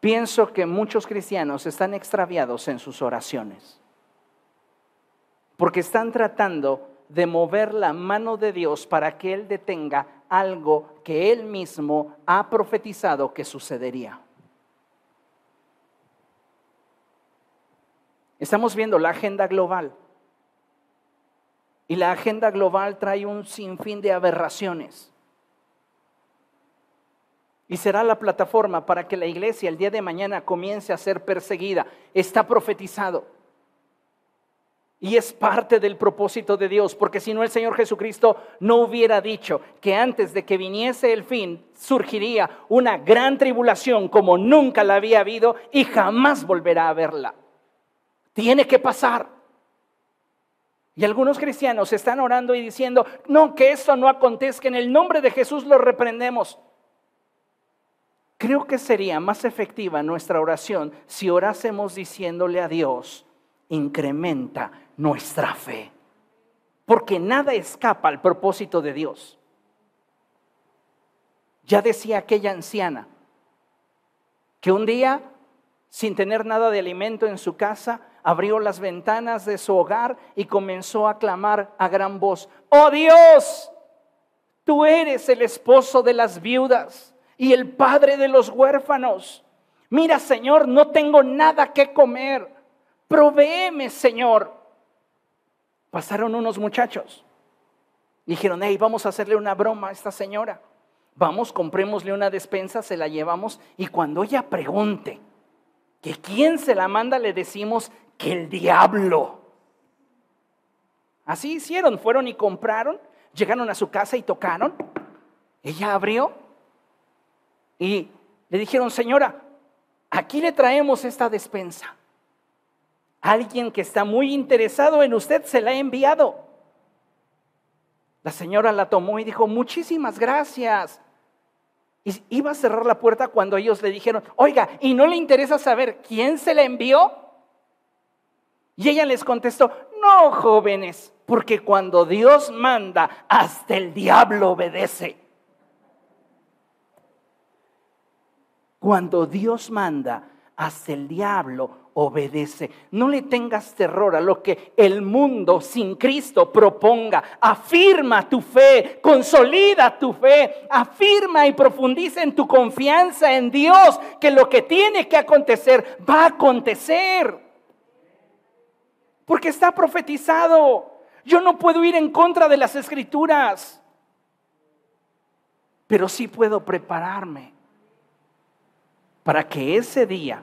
Pienso que muchos cristianos están extraviados en sus oraciones, porque están tratando de mover la mano de Dios para que Él detenga algo que Él mismo ha profetizado que sucedería. Estamos viendo la agenda global. Y la agenda global trae un sinfín de aberraciones y será la plataforma para que la iglesia el día de mañana comience a ser perseguida. Está profetizado. Y es parte del propósito de Dios, porque si no el Señor Jesucristo no hubiera dicho que antes de que viniese el fin surgiría una gran tribulación como nunca la había habido y jamás volverá a verla. Tiene que pasar. Y algunos cristianos están orando y diciendo, no, que esto no acontezca, en el nombre de Jesús lo reprendemos. Creo que sería más efectiva nuestra oración si orásemos diciéndole a Dios, incrementa nuestra fe. Porque nada escapa al propósito de Dios. Ya decía aquella anciana que un día, sin tener nada de alimento en su casa, abrió las ventanas de su hogar y comenzó a clamar a gran voz, oh Dios, tú eres el esposo de las viudas y el padre de los huérfanos. Mira, Señor, no tengo nada que comer. Provéeme, Señor. Pasaron unos muchachos. Dijeron, hey, vamos a hacerle una broma a esta señora. Vamos, comprémosle una despensa, se la llevamos y cuando ella pregunte que quién se la manda, le decimos que el diablo. Así hicieron, fueron y compraron, llegaron a su casa y tocaron. Ella abrió y le dijeron, señora, aquí le traemos esta despensa. Alguien que está muy interesado en usted se la ha enviado. La señora la tomó y dijo, muchísimas gracias. Y iba a cerrar la puerta cuando ellos le dijeron, oiga, ¿y no le interesa saber quién se la envió? Y ella les contestó, no, jóvenes, porque cuando Dios manda, hasta el diablo obedece. Cuando Dios manda, hasta el diablo obedece. No le tengas terror a lo que el mundo sin Cristo proponga. Afirma tu fe, consolida tu fe, afirma y profundiza en tu confianza en Dios, que lo que tiene que acontecer va a acontecer. Porque está profetizado. Yo no puedo ir en contra de las escrituras, pero sí puedo prepararme para que ese día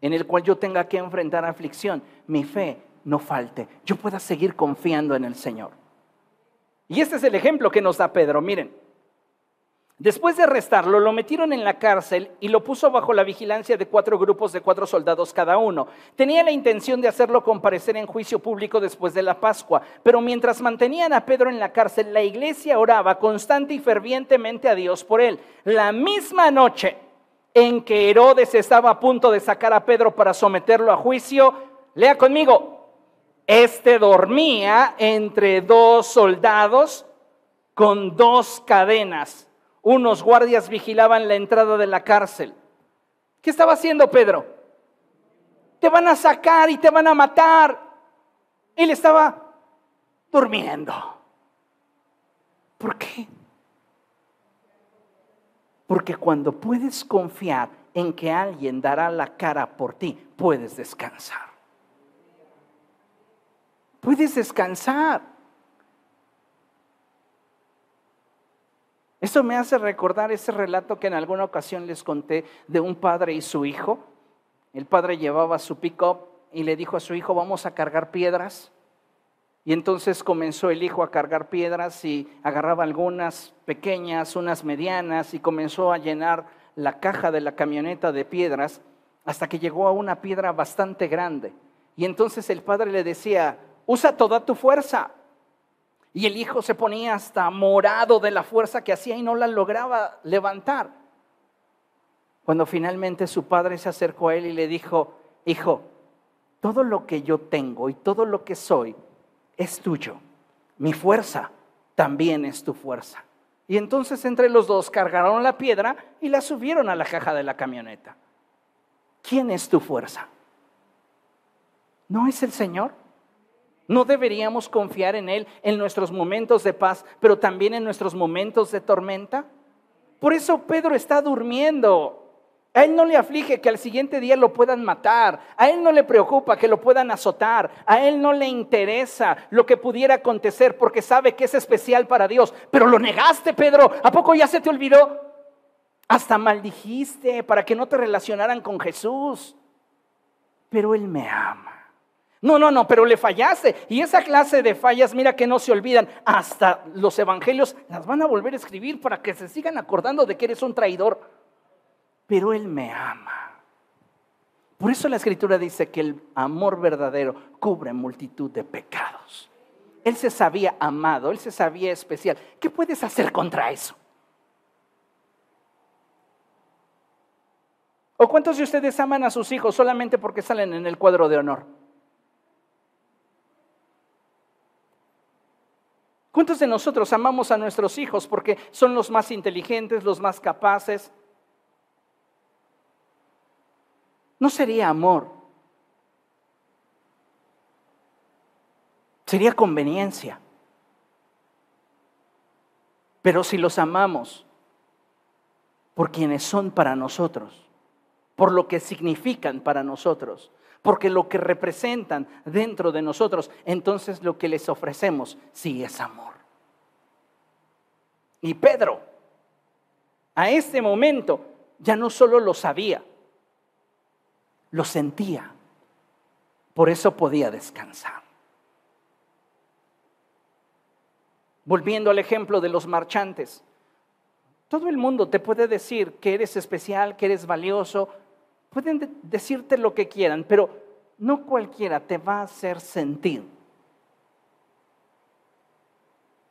en el cual yo tenga que enfrentar aflicción, mi fe no falte, yo pueda seguir confiando en el Señor. Y este es el ejemplo que nos da Pedro, miren. Después de arrestarlo, lo metieron en la cárcel y lo puso bajo la vigilancia de cuatro grupos de cuatro soldados cada uno. Tenía la intención de hacerlo comparecer en juicio público después de la Pascua, pero mientras mantenían a Pedro en la cárcel, la iglesia oraba constante y fervientemente a Dios por él. La misma noche en que Herodes estaba a punto de sacar a Pedro para someterlo a juicio, lea conmigo, este dormía entre dos soldados con dos cadenas. Unos guardias vigilaban la entrada de la cárcel. ¿Qué estaba haciendo Pedro? Te van a sacar y te van a matar. Él estaba durmiendo. ¿Por qué? Porque cuando puedes confiar en que alguien dará la cara por ti, puedes descansar. Puedes descansar. Eso me hace recordar ese relato que en alguna ocasión les conté de un padre y su hijo. El padre llevaba su pick-up y le dijo a su hijo, vamos a cargar piedras. Y entonces comenzó el hijo a cargar piedras y agarraba algunas pequeñas, unas medianas y comenzó a llenar la caja de la camioneta de piedras hasta que llegó a una piedra bastante grande. Y entonces el padre le decía, usa toda tu fuerza. Y el hijo se ponía hasta morado de la fuerza que hacía y no la lograba levantar. Cuando finalmente su padre se acercó a él y le dijo, hijo, todo lo que yo tengo y todo lo que soy es tuyo. Mi fuerza también es tu fuerza. Y entonces entre los dos cargaron la piedra y la subieron a la caja de la camioneta. ¿Quién es tu fuerza? ¿No es el Señor? ¿No deberíamos confiar en Él en nuestros momentos de paz, pero también en nuestros momentos de tormenta? Por eso Pedro está durmiendo. A él no le aflige que al siguiente día lo puedan matar. A él no le preocupa que lo puedan azotar. A él no le interesa lo que pudiera acontecer porque sabe que es especial para Dios. Pero lo negaste, Pedro. ¿A poco ya se te olvidó? Hasta maldijiste para que no te relacionaran con Jesús. Pero Él me ama. No, no, no, pero le fallaste. Y esa clase de fallas, mira que no se olvidan. Hasta los evangelios las van a volver a escribir para que se sigan acordando de que eres un traidor pero Él me ama. Por eso la escritura dice que el amor verdadero cubre multitud de pecados. Él se sabía amado, él se sabía especial. ¿Qué puedes hacer contra eso? ¿O cuántos de ustedes aman a sus hijos solamente porque salen en el cuadro de honor? ¿Cuántos de nosotros amamos a nuestros hijos porque son los más inteligentes, los más capaces, no sería amor. Sería conveniencia. Pero si los amamos por quienes son para nosotros, por lo que significan para nosotros, porque lo que representan dentro de nosotros, entonces lo que les ofrecemos sí es amor. Y Pedro, a este momento, ya no solo lo sabía, lo sentía. Por eso podía descansar. Volviendo al ejemplo de los marchantes, todo el mundo te puede decir que eres especial, que eres valioso, pueden decirte lo que quieran, pero no cualquiera te va a hacer sentir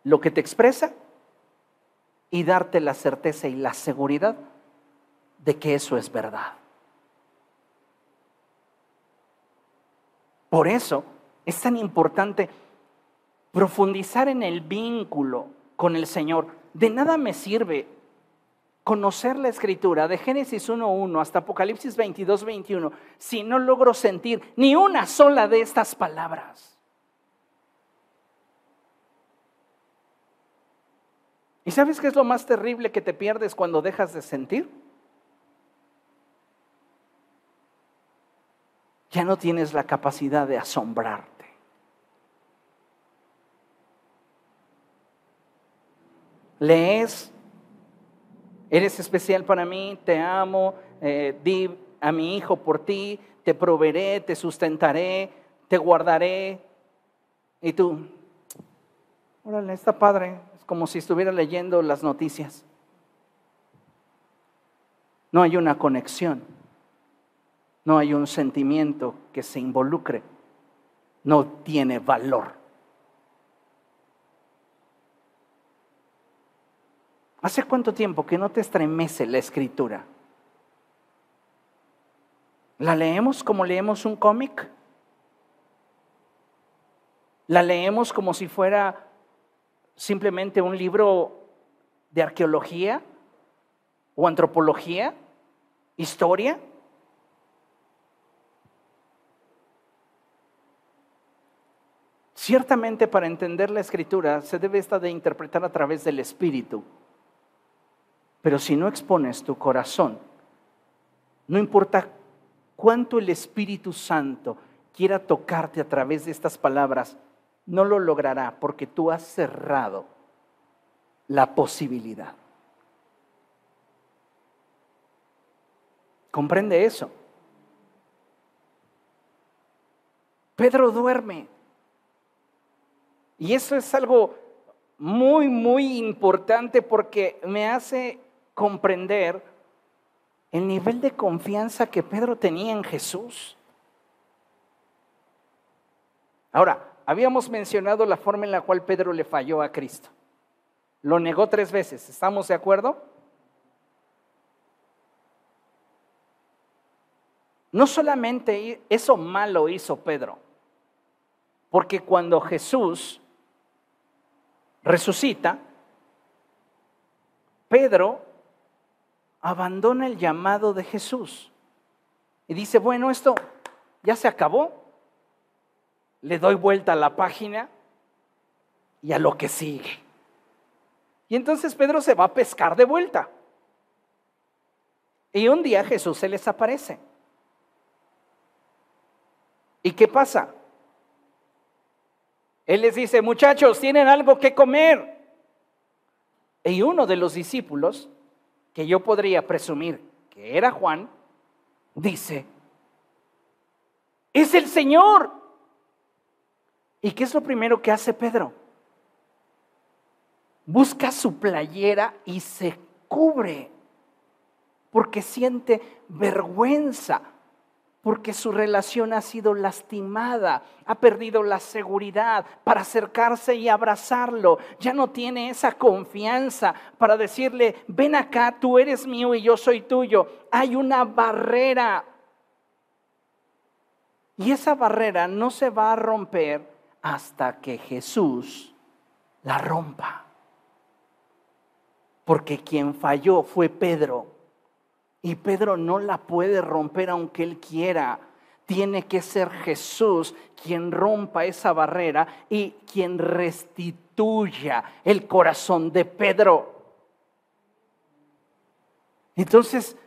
lo que te expresa y darte la certeza y la seguridad de que eso es verdad. Por eso es tan importante profundizar en el vínculo con el Señor. De nada me sirve conocer la escritura de Génesis 1.1 hasta Apocalipsis 22.21 si no logro sentir ni una sola de estas palabras. ¿Y sabes qué es lo más terrible que te pierdes cuando dejas de sentir? Ya no tienes la capacidad de asombrarte. Lees, eres especial para mí, te amo, eh, di a mi hijo por ti, te proveeré, te sustentaré, te guardaré. Y tú, órale, está padre, como si estuviera leyendo las noticias. No hay una conexión, no hay un sentimiento que se involucre, no tiene valor. ¿Hace cuánto tiempo que no te estremece la escritura? ¿La leemos como leemos un cómic? ¿La leemos como si fuera simplemente un libro de arqueología o antropología, historia. Ciertamente para entender la escritura se debe esta de interpretar a través del espíritu. Pero si no expones tu corazón, no importa cuánto el Espíritu Santo quiera tocarte a través de estas palabras, no lo logrará porque tú has cerrado la posibilidad. ¿Comprende eso? Pedro duerme. Y eso es algo muy, muy importante porque me hace comprender el nivel de confianza que Pedro tenía en Jesús. Ahora, Habíamos mencionado la forma en la cual Pedro le falló a Cristo. Lo negó tres veces. ¿Estamos de acuerdo? No solamente eso malo hizo Pedro, porque cuando Jesús resucita, Pedro abandona el llamado de Jesús y dice, bueno, esto ya se acabó, le doy vuelta a la página y a lo que sigue. Y entonces Pedro se va a pescar de vuelta. Y un día Jesús se les aparece. ¿Y qué pasa? Él les dice, muchachos, tienen algo que comer. Y uno de los discípulos, que yo podría presumir que era Juan, dice, es el Señor. ¿Y qué es lo primero que hace Pedro? Busca su playera y se cubre, porque siente vergüenza, porque su relación ha sido lastimada, ha perdido la seguridad para acercarse y abrazarlo, ya no tiene esa confianza para decirle, ven acá, tú eres mío y yo soy tuyo. Hay una barrera. Y esa barrera no se va a romper hasta que Jesús la rompa. Porque quien falló fue Pedro. Y Pedro no la puede romper aunque él quiera. Tiene que ser Jesús quien rompa esa barrera y quien restituya el corazón de Pedro. Entonces,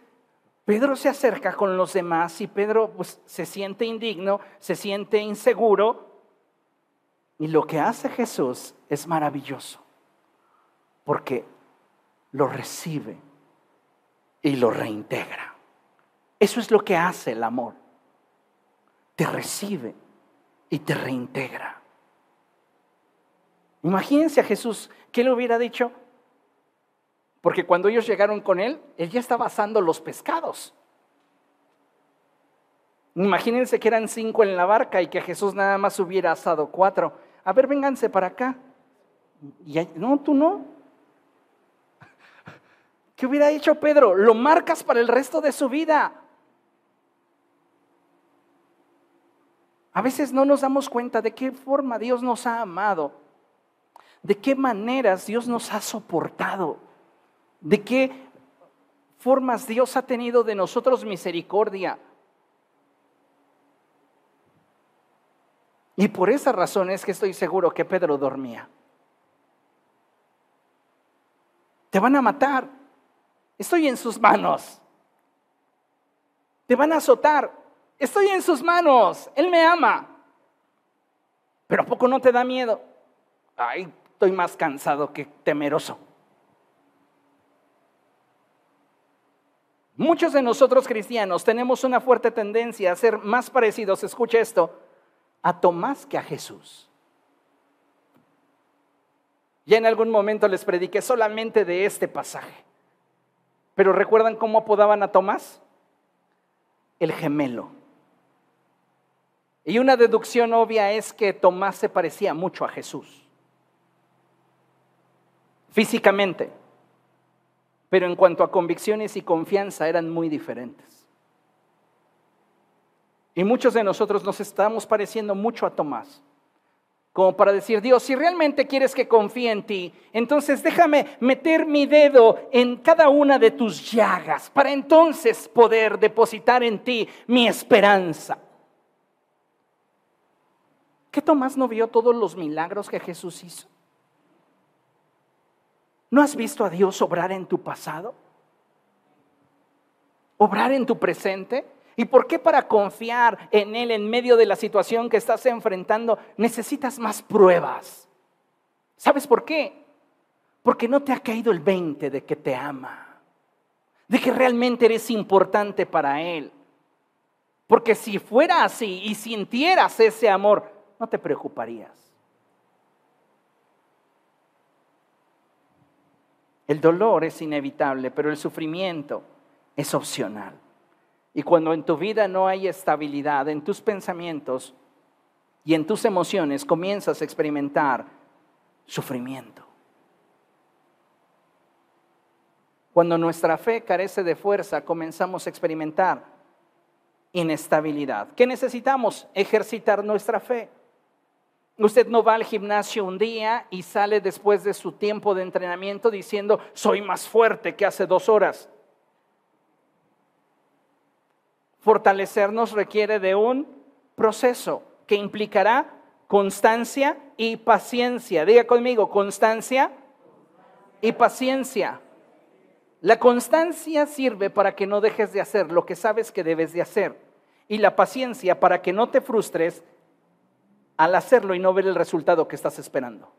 Pedro se acerca con los demás y Pedro pues, se siente indigno, se siente inseguro y lo que hace Jesús es maravilloso, porque lo recibe y lo reintegra. Eso es lo que hace el amor. Te recibe y te reintegra. Imagínense a Jesús, ¿qué le hubiera dicho? Porque cuando ellos llegaron con él, él ya estaba asando los pescados. Imagínense que eran cinco en la barca y que Jesús nada más hubiera asado cuatro a ver, vénganse para acá. Y no, tú no. ¿Qué hubiera hecho Pedro? Lo marcas para el resto de su vida. A veces no nos damos cuenta de qué forma Dios nos ha amado, de qué maneras Dios nos ha soportado, de qué formas Dios ha tenido de nosotros misericordia. Y por esa razón es que estoy seguro que Pedro dormía. Te van a matar. Estoy en sus manos. Te van a azotar. Estoy en sus manos. Él me ama. Pero ¿a poco no te da miedo? Ay, estoy más cansado que temeroso. Muchos de nosotros cristianos tenemos una fuerte tendencia a ser más parecidos, escucha esto, a Tomás que a Jesús. Ya en algún momento les prediqué solamente de este pasaje. Pero ¿recuerdan cómo apodaban a Tomás? El gemelo. Y una deducción obvia es que Tomás se parecía mucho a Jesús. Físicamente. Pero en cuanto a convicciones y confianza eran muy diferentes. Y muchos de nosotros nos estamos pareciendo mucho a Tomás como para decir, Dios, si realmente quieres que confíe en ti, entonces déjame meter mi dedo en cada una de tus llagas para entonces poder depositar en ti mi esperanza. ¿Qué Tomás no vio todos los milagros que Jesús hizo? ¿No has visto a Dios obrar en tu pasado? ¿Obrar en tu presente? ¿Y por qué para confiar en Él en medio de la situación que estás enfrentando necesitas más pruebas? ¿Sabes por qué? Porque no te ha caído el 20 de que te ama, de que realmente eres importante para Él. Porque si fuera así y sintieras ese amor, no te preocuparías. El dolor es inevitable, pero el sufrimiento es opcional. Y cuando en tu vida no hay estabilidad en tus pensamientos y en tus emociones, comienzas a experimentar sufrimiento. Cuando nuestra fe carece de fuerza, comenzamos a experimentar inestabilidad. ¿Qué necesitamos? Ejercitar nuestra fe. Usted no va al gimnasio un día y sale después de su tiempo de entrenamiento diciendo, soy más fuerte que hace dos horas. Fortalecernos requiere de un proceso que implicará constancia y paciencia. Diga conmigo, constancia y paciencia. La constancia sirve para que no dejes de hacer lo que sabes que debes de hacer. Y la paciencia para que no te frustres al hacerlo y no ver el resultado que estás esperando.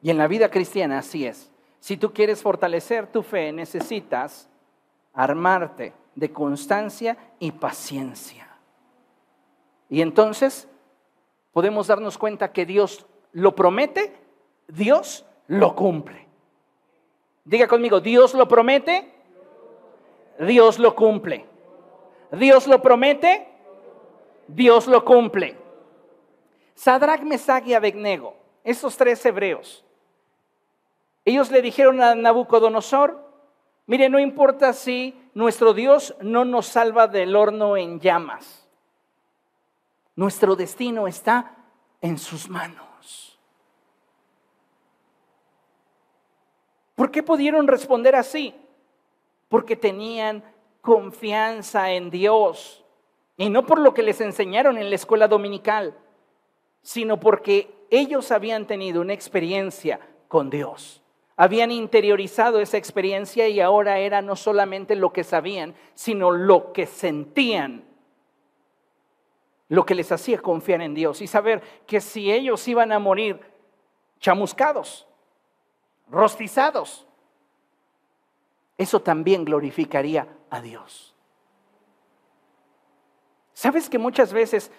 Y en la vida cristiana así es. Si tú quieres fortalecer tu fe, necesitas armarte de constancia y paciencia. Y entonces podemos darnos cuenta que Dios lo promete, Dios lo cumple. Diga conmigo, Dios lo promete, Dios lo cumple. Dios lo promete, Dios lo cumple. Sadrach, Mesach y Abednego, estos tres hebreos, ellos le dijeron a Nabucodonosor, mire, no importa si nuestro Dios no nos salva del horno en llamas. Nuestro destino está en sus manos. ¿Por qué pudieron responder así? Porque tenían confianza en Dios. Y no por lo que les enseñaron en la escuela dominical, sino porque ellos habían tenido una experiencia con Dios habían interiorizado esa experiencia y ahora era no solamente lo que sabían, sino lo que sentían, lo que les hacía confiar en Dios y saber que si ellos iban a morir chamuscados, rostizados, eso también glorificaría a Dios. ¿Sabes que muchas veces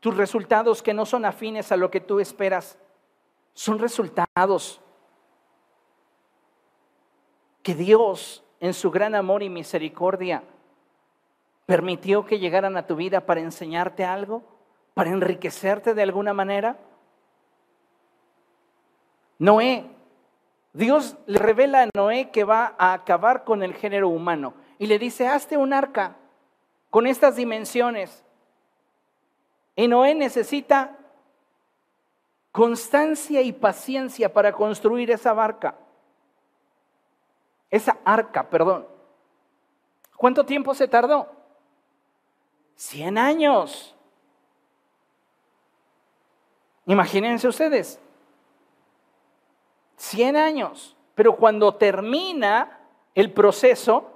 tus resultados que no son afines a lo que tú esperas son resultados que Dios, en su gran amor y misericordia, permitió que llegaran a tu vida para enseñarte algo, para enriquecerte de alguna manera? Noé. Dios le revela a Noé que va a acabar con el género humano y le dice, hazte un arca con estas dimensiones. Y Noé necesita constancia y paciencia para construir esa barca. Esa arca, perdón. ¿Cuánto tiempo se tardó? Cien años. Imagínense ustedes. Cien años. Pero cuando termina el proceso,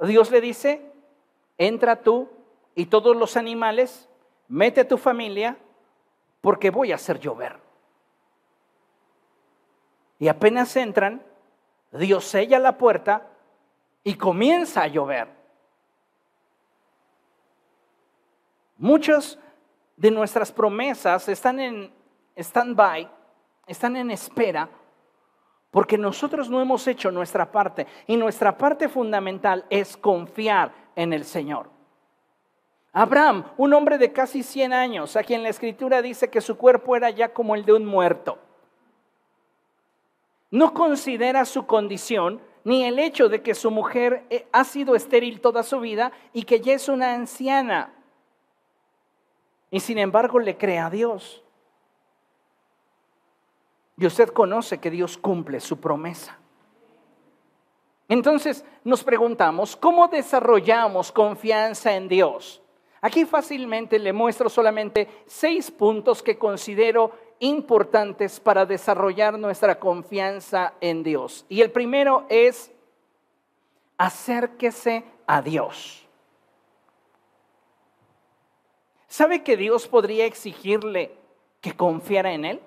Dios le dice, entra tú y todos los animales, mete a tu familia, porque voy a hacer llover. Y apenas entran, Dios sella la puerta y comienza a llover. Muchas de nuestras promesas están en stand-by, están en espera, porque nosotros no hemos hecho nuestra parte. Y nuestra parte fundamental es confiar en el Señor. Abraham, un hombre de casi 100 años, a quien la escritura dice que su cuerpo era ya como el de un muerto no considera su condición ni el hecho de que su mujer eh, ha sido estéril toda su vida y que ya es una anciana. Y sin embargo le cree a Dios. Y usted conoce que Dios cumple su promesa. Entonces nos preguntamos, ¿cómo desarrollamos confianza en Dios? Aquí fácilmente le muestro solamente seis puntos que considero importantes para desarrollar nuestra confianza en Dios. Y el primero es acérquese a Dios. ¿Sabe que Dios podría exigirle que confiara en Él?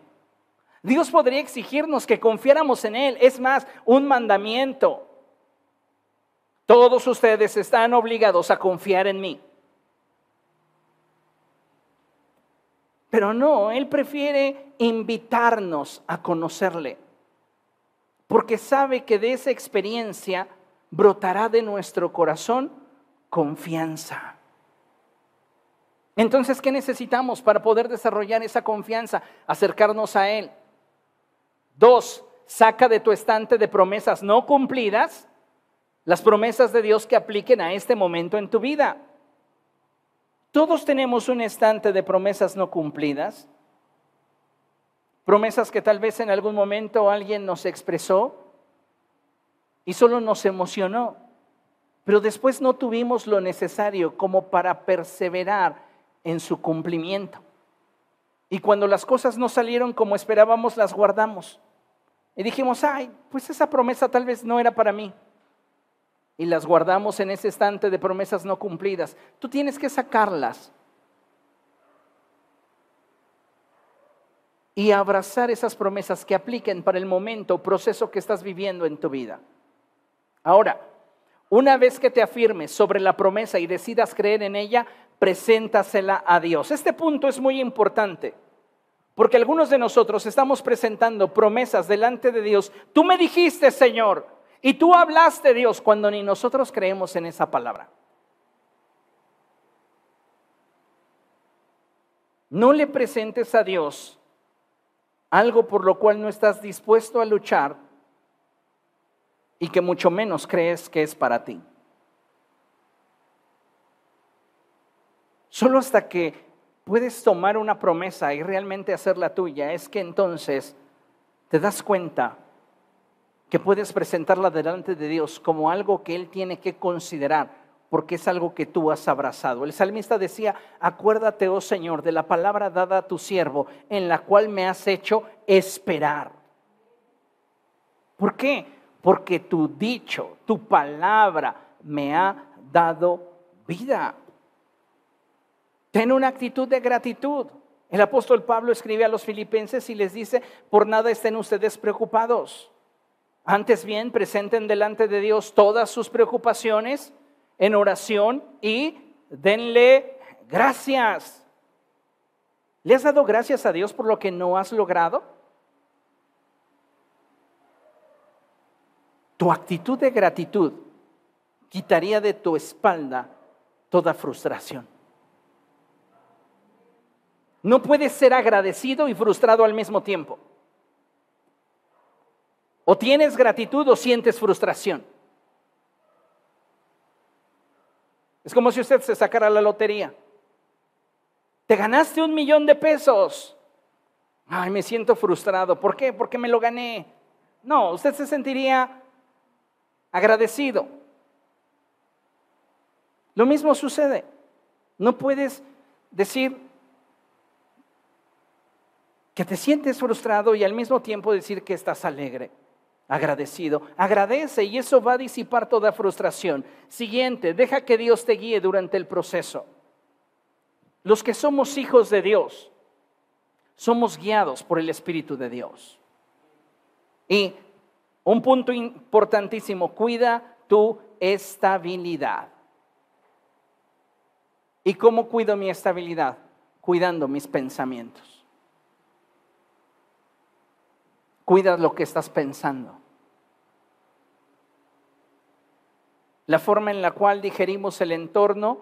Dios podría exigirnos que confiáramos en Él. Es más, un mandamiento. Todos ustedes están obligados a confiar en mí. Pero no, Él prefiere invitarnos a conocerle, porque sabe que de esa experiencia brotará de nuestro corazón confianza. Entonces, ¿qué necesitamos para poder desarrollar esa confianza? Acercarnos a Él. Dos, saca de tu estante de promesas no cumplidas las promesas de Dios que apliquen a este momento en tu vida. Todos tenemos un estante de promesas no cumplidas, promesas que tal vez en algún momento alguien nos expresó y solo nos emocionó, pero después no tuvimos lo necesario como para perseverar en su cumplimiento. Y cuando las cosas no salieron como esperábamos, las guardamos. Y dijimos, ay, pues esa promesa tal vez no era para mí y las guardamos en ese estante de promesas no cumplidas. Tú tienes que sacarlas y abrazar esas promesas que apliquen para el momento o proceso que estás viviendo en tu vida. Ahora, una vez que te afirmes sobre la promesa y decidas creer en ella, preséntasela a Dios. Este punto es muy importante. Porque algunos de nosotros estamos presentando promesas delante de Dios. Tú me dijiste, Señor, y tú hablaste, Dios, cuando ni nosotros creemos en esa palabra. No le presentes a Dios algo por lo cual no estás dispuesto a luchar y que mucho menos crees que es para ti. Solo hasta que puedes tomar una promesa y realmente hacerla tuya, es que entonces te das cuenta que puedes presentarla delante de Dios como algo que Él tiene que considerar, porque es algo que tú has abrazado. El salmista decía, acuérdate, oh Señor, de la palabra dada a tu siervo, en la cual me has hecho esperar. ¿Por qué? Porque tu dicho, tu palabra me ha dado vida. Ten una actitud de gratitud. El apóstol Pablo escribe a los filipenses y les dice, por nada estén ustedes preocupados antes bien, presenten delante de Dios todas sus preocupaciones en oración y denle gracias. ¿Le has dado gracias a Dios por lo que no has logrado? Tu actitud de gratitud quitaría de tu espalda toda frustración. No puedes ser agradecido y frustrado al mismo tiempo. O tienes gratitud o sientes frustración. Es como si usted se sacara la lotería. Te ganaste un millón de pesos. Ay, me siento frustrado. ¿Por qué? Porque me lo gané. No, usted se sentiría agradecido. Lo mismo sucede. No puedes decir que te sientes frustrado y al mismo tiempo decir que estás alegre, agradecido. Agradece y eso va a disipar toda frustración. Siguiente, deja que Dios te guíe durante el proceso. Los que somos hijos de Dios, somos guiados por el Espíritu de Dios. Y un punto importantísimo, cuida tu estabilidad. ¿Y cómo cuido mi estabilidad? Cuidando mis pensamientos. Cuida lo que estás pensando. La forma en la cual digerimos el entorno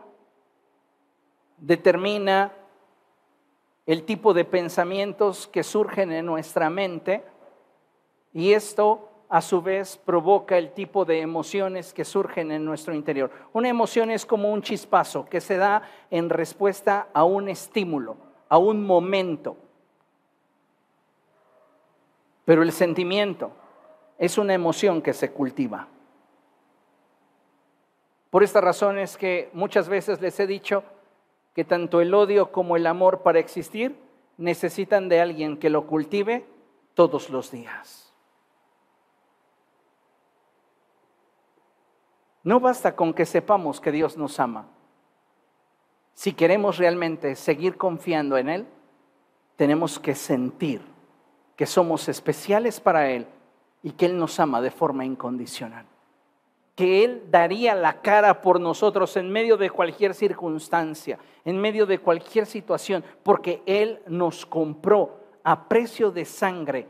determina el tipo de pensamientos que surgen en nuestra mente y esto a su vez provoca el tipo de emociones que surgen en nuestro interior. Una emoción es como un chispazo que se da en respuesta a un estímulo, a un momento. Pero el sentimiento es una emoción que se cultiva. Por esta razón es que muchas veces les he dicho que tanto el odio como el amor para existir necesitan de alguien que lo cultive todos los días. No basta con que sepamos que Dios nos ama. Si queremos realmente seguir confiando en Él, tenemos que sentir que somos especiales para Él y que Él nos ama de forma incondicional que Él daría la cara por nosotros en medio de cualquier circunstancia, en medio de cualquier situación, porque Él nos compró a precio de sangre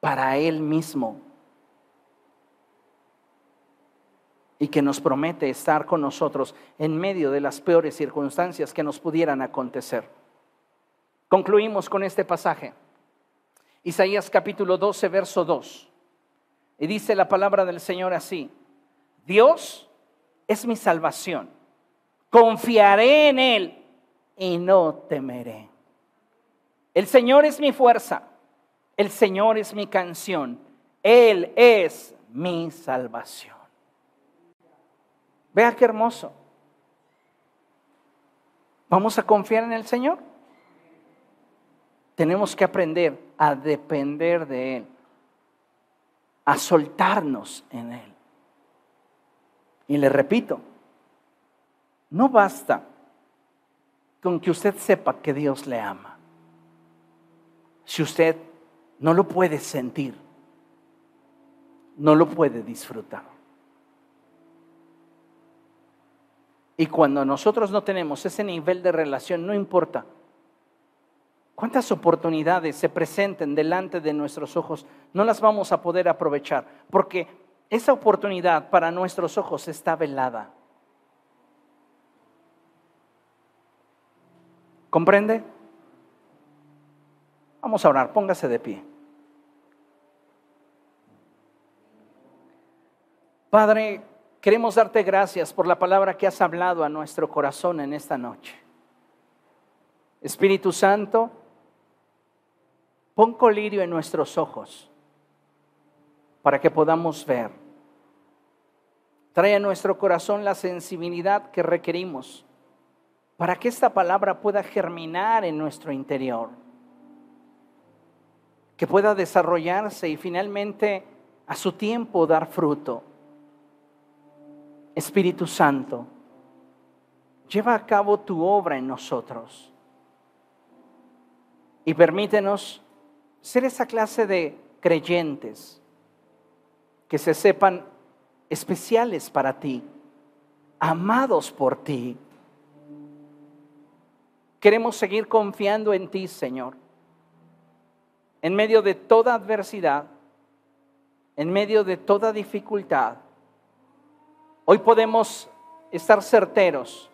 para Él mismo. Y que nos promete estar con nosotros en medio de las peores circunstancias que nos pudieran acontecer. Concluimos con este pasaje. Isaías capítulo 12, verso 2. Y dice la palabra del Señor así. Dios es mi salvación. Confiaré en Él y no temeré. El Señor es mi fuerza. El Señor es mi canción. Él es mi salvación. Vea qué hermoso. ¿Vamos a confiar en el Señor? Tenemos que aprender a depender de Él, a soltarnos en Él. Y le repito, no basta con que usted sepa que Dios le ama. Si usted no lo puede sentir, no lo puede disfrutar. Y cuando nosotros no tenemos ese nivel de relación, no importa cuántas oportunidades se presenten delante de nuestros ojos, no las vamos a poder aprovechar, porque esa oportunidad para nuestros ojos está velada. ¿Comprende? Vamos a orar, póngase de pie. Padre, queremos darte gracias por la palabra que has hablado a nuestro corazón en esta noche. Espíritu Santo, pon colirio en nuestros ojos para que podamos ver. Trae a nuestro corazón la sensibilidad que requerimos para que esta palabra pueda germinar en nuestro interior, que pueda desarrollarse y finalmente a su tiempo dar fruto. Espíritu Santo, lleva a cabo tu obra en nosotros y permítenos ser esa clase de creyentes que se sepan especiales para ti, amados por ti. Queremos seguir confiando en ti, Señor. En medio de toda adversidad, en medio de toda dificultad, hoy podemos estar certeros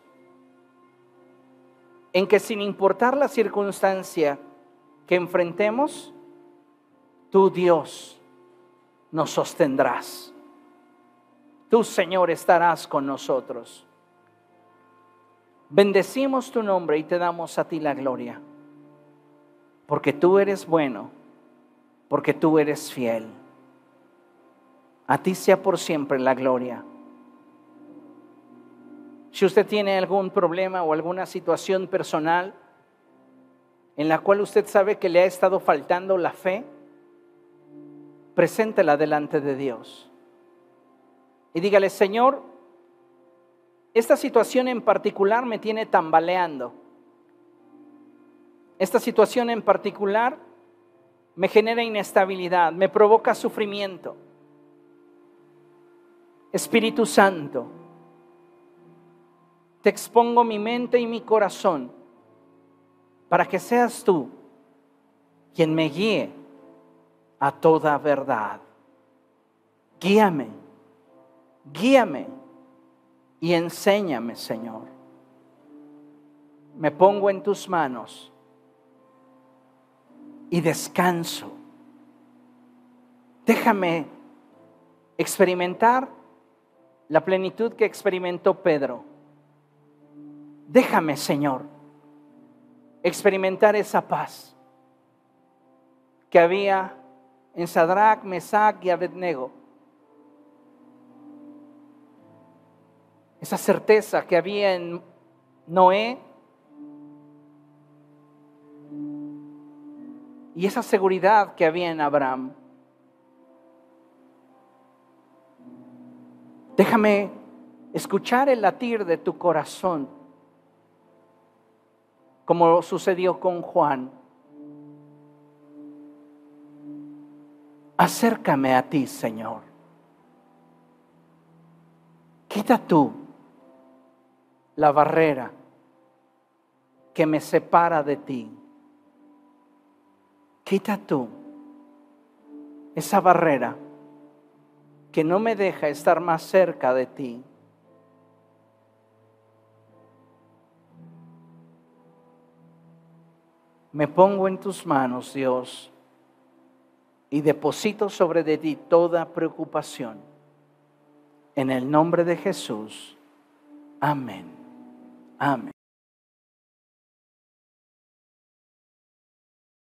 en que sin importar la circunstancia que enfrentemos, tu Dios nos sostendrás. Tú, Señor, estarás con nosotros. Bendecimos tu nombre y te damos a ti la gloria, porque tú eres bueno, porque tú eres fiel. A ti sea por siempre la gloria. Si usted tiene algún problema o alguna situación personal en la cual usted sabe que le ha estado faltando la fe, preséntela delante de Dios. Y dígale, Señor, esta situación en particular me tiene tambaleando. Esta situación en particular me genera inestabilidad, me provoca sufrimiento. Espíritu Santo, te expongo mi mente y mi corazón para que seas tú quien me guíe a toda verdad. Guíame, guíame y enséñame, Señor. Me pongo en tus manos y descanso. Déjame experimentar la plenitud que experimentó Pedro. Déjame, Señor, experimentar esa paz que había en Sadrach, Mesach y Abednego esa certeza que había en Noé y esa seguridad que había en Abraham. Déjame escuchar el latir de tu corazón, como sucedió con Juan. Acércame a ti, Señor. Quita tú la barrera que me separa de ti. Quita tú esa barrera que no me deja estar más cerca de ti. Me pongo en tus manos, Dios, y deposito sobre de ti toda preocupación. En el nombre de Jesús. Amén. Amén.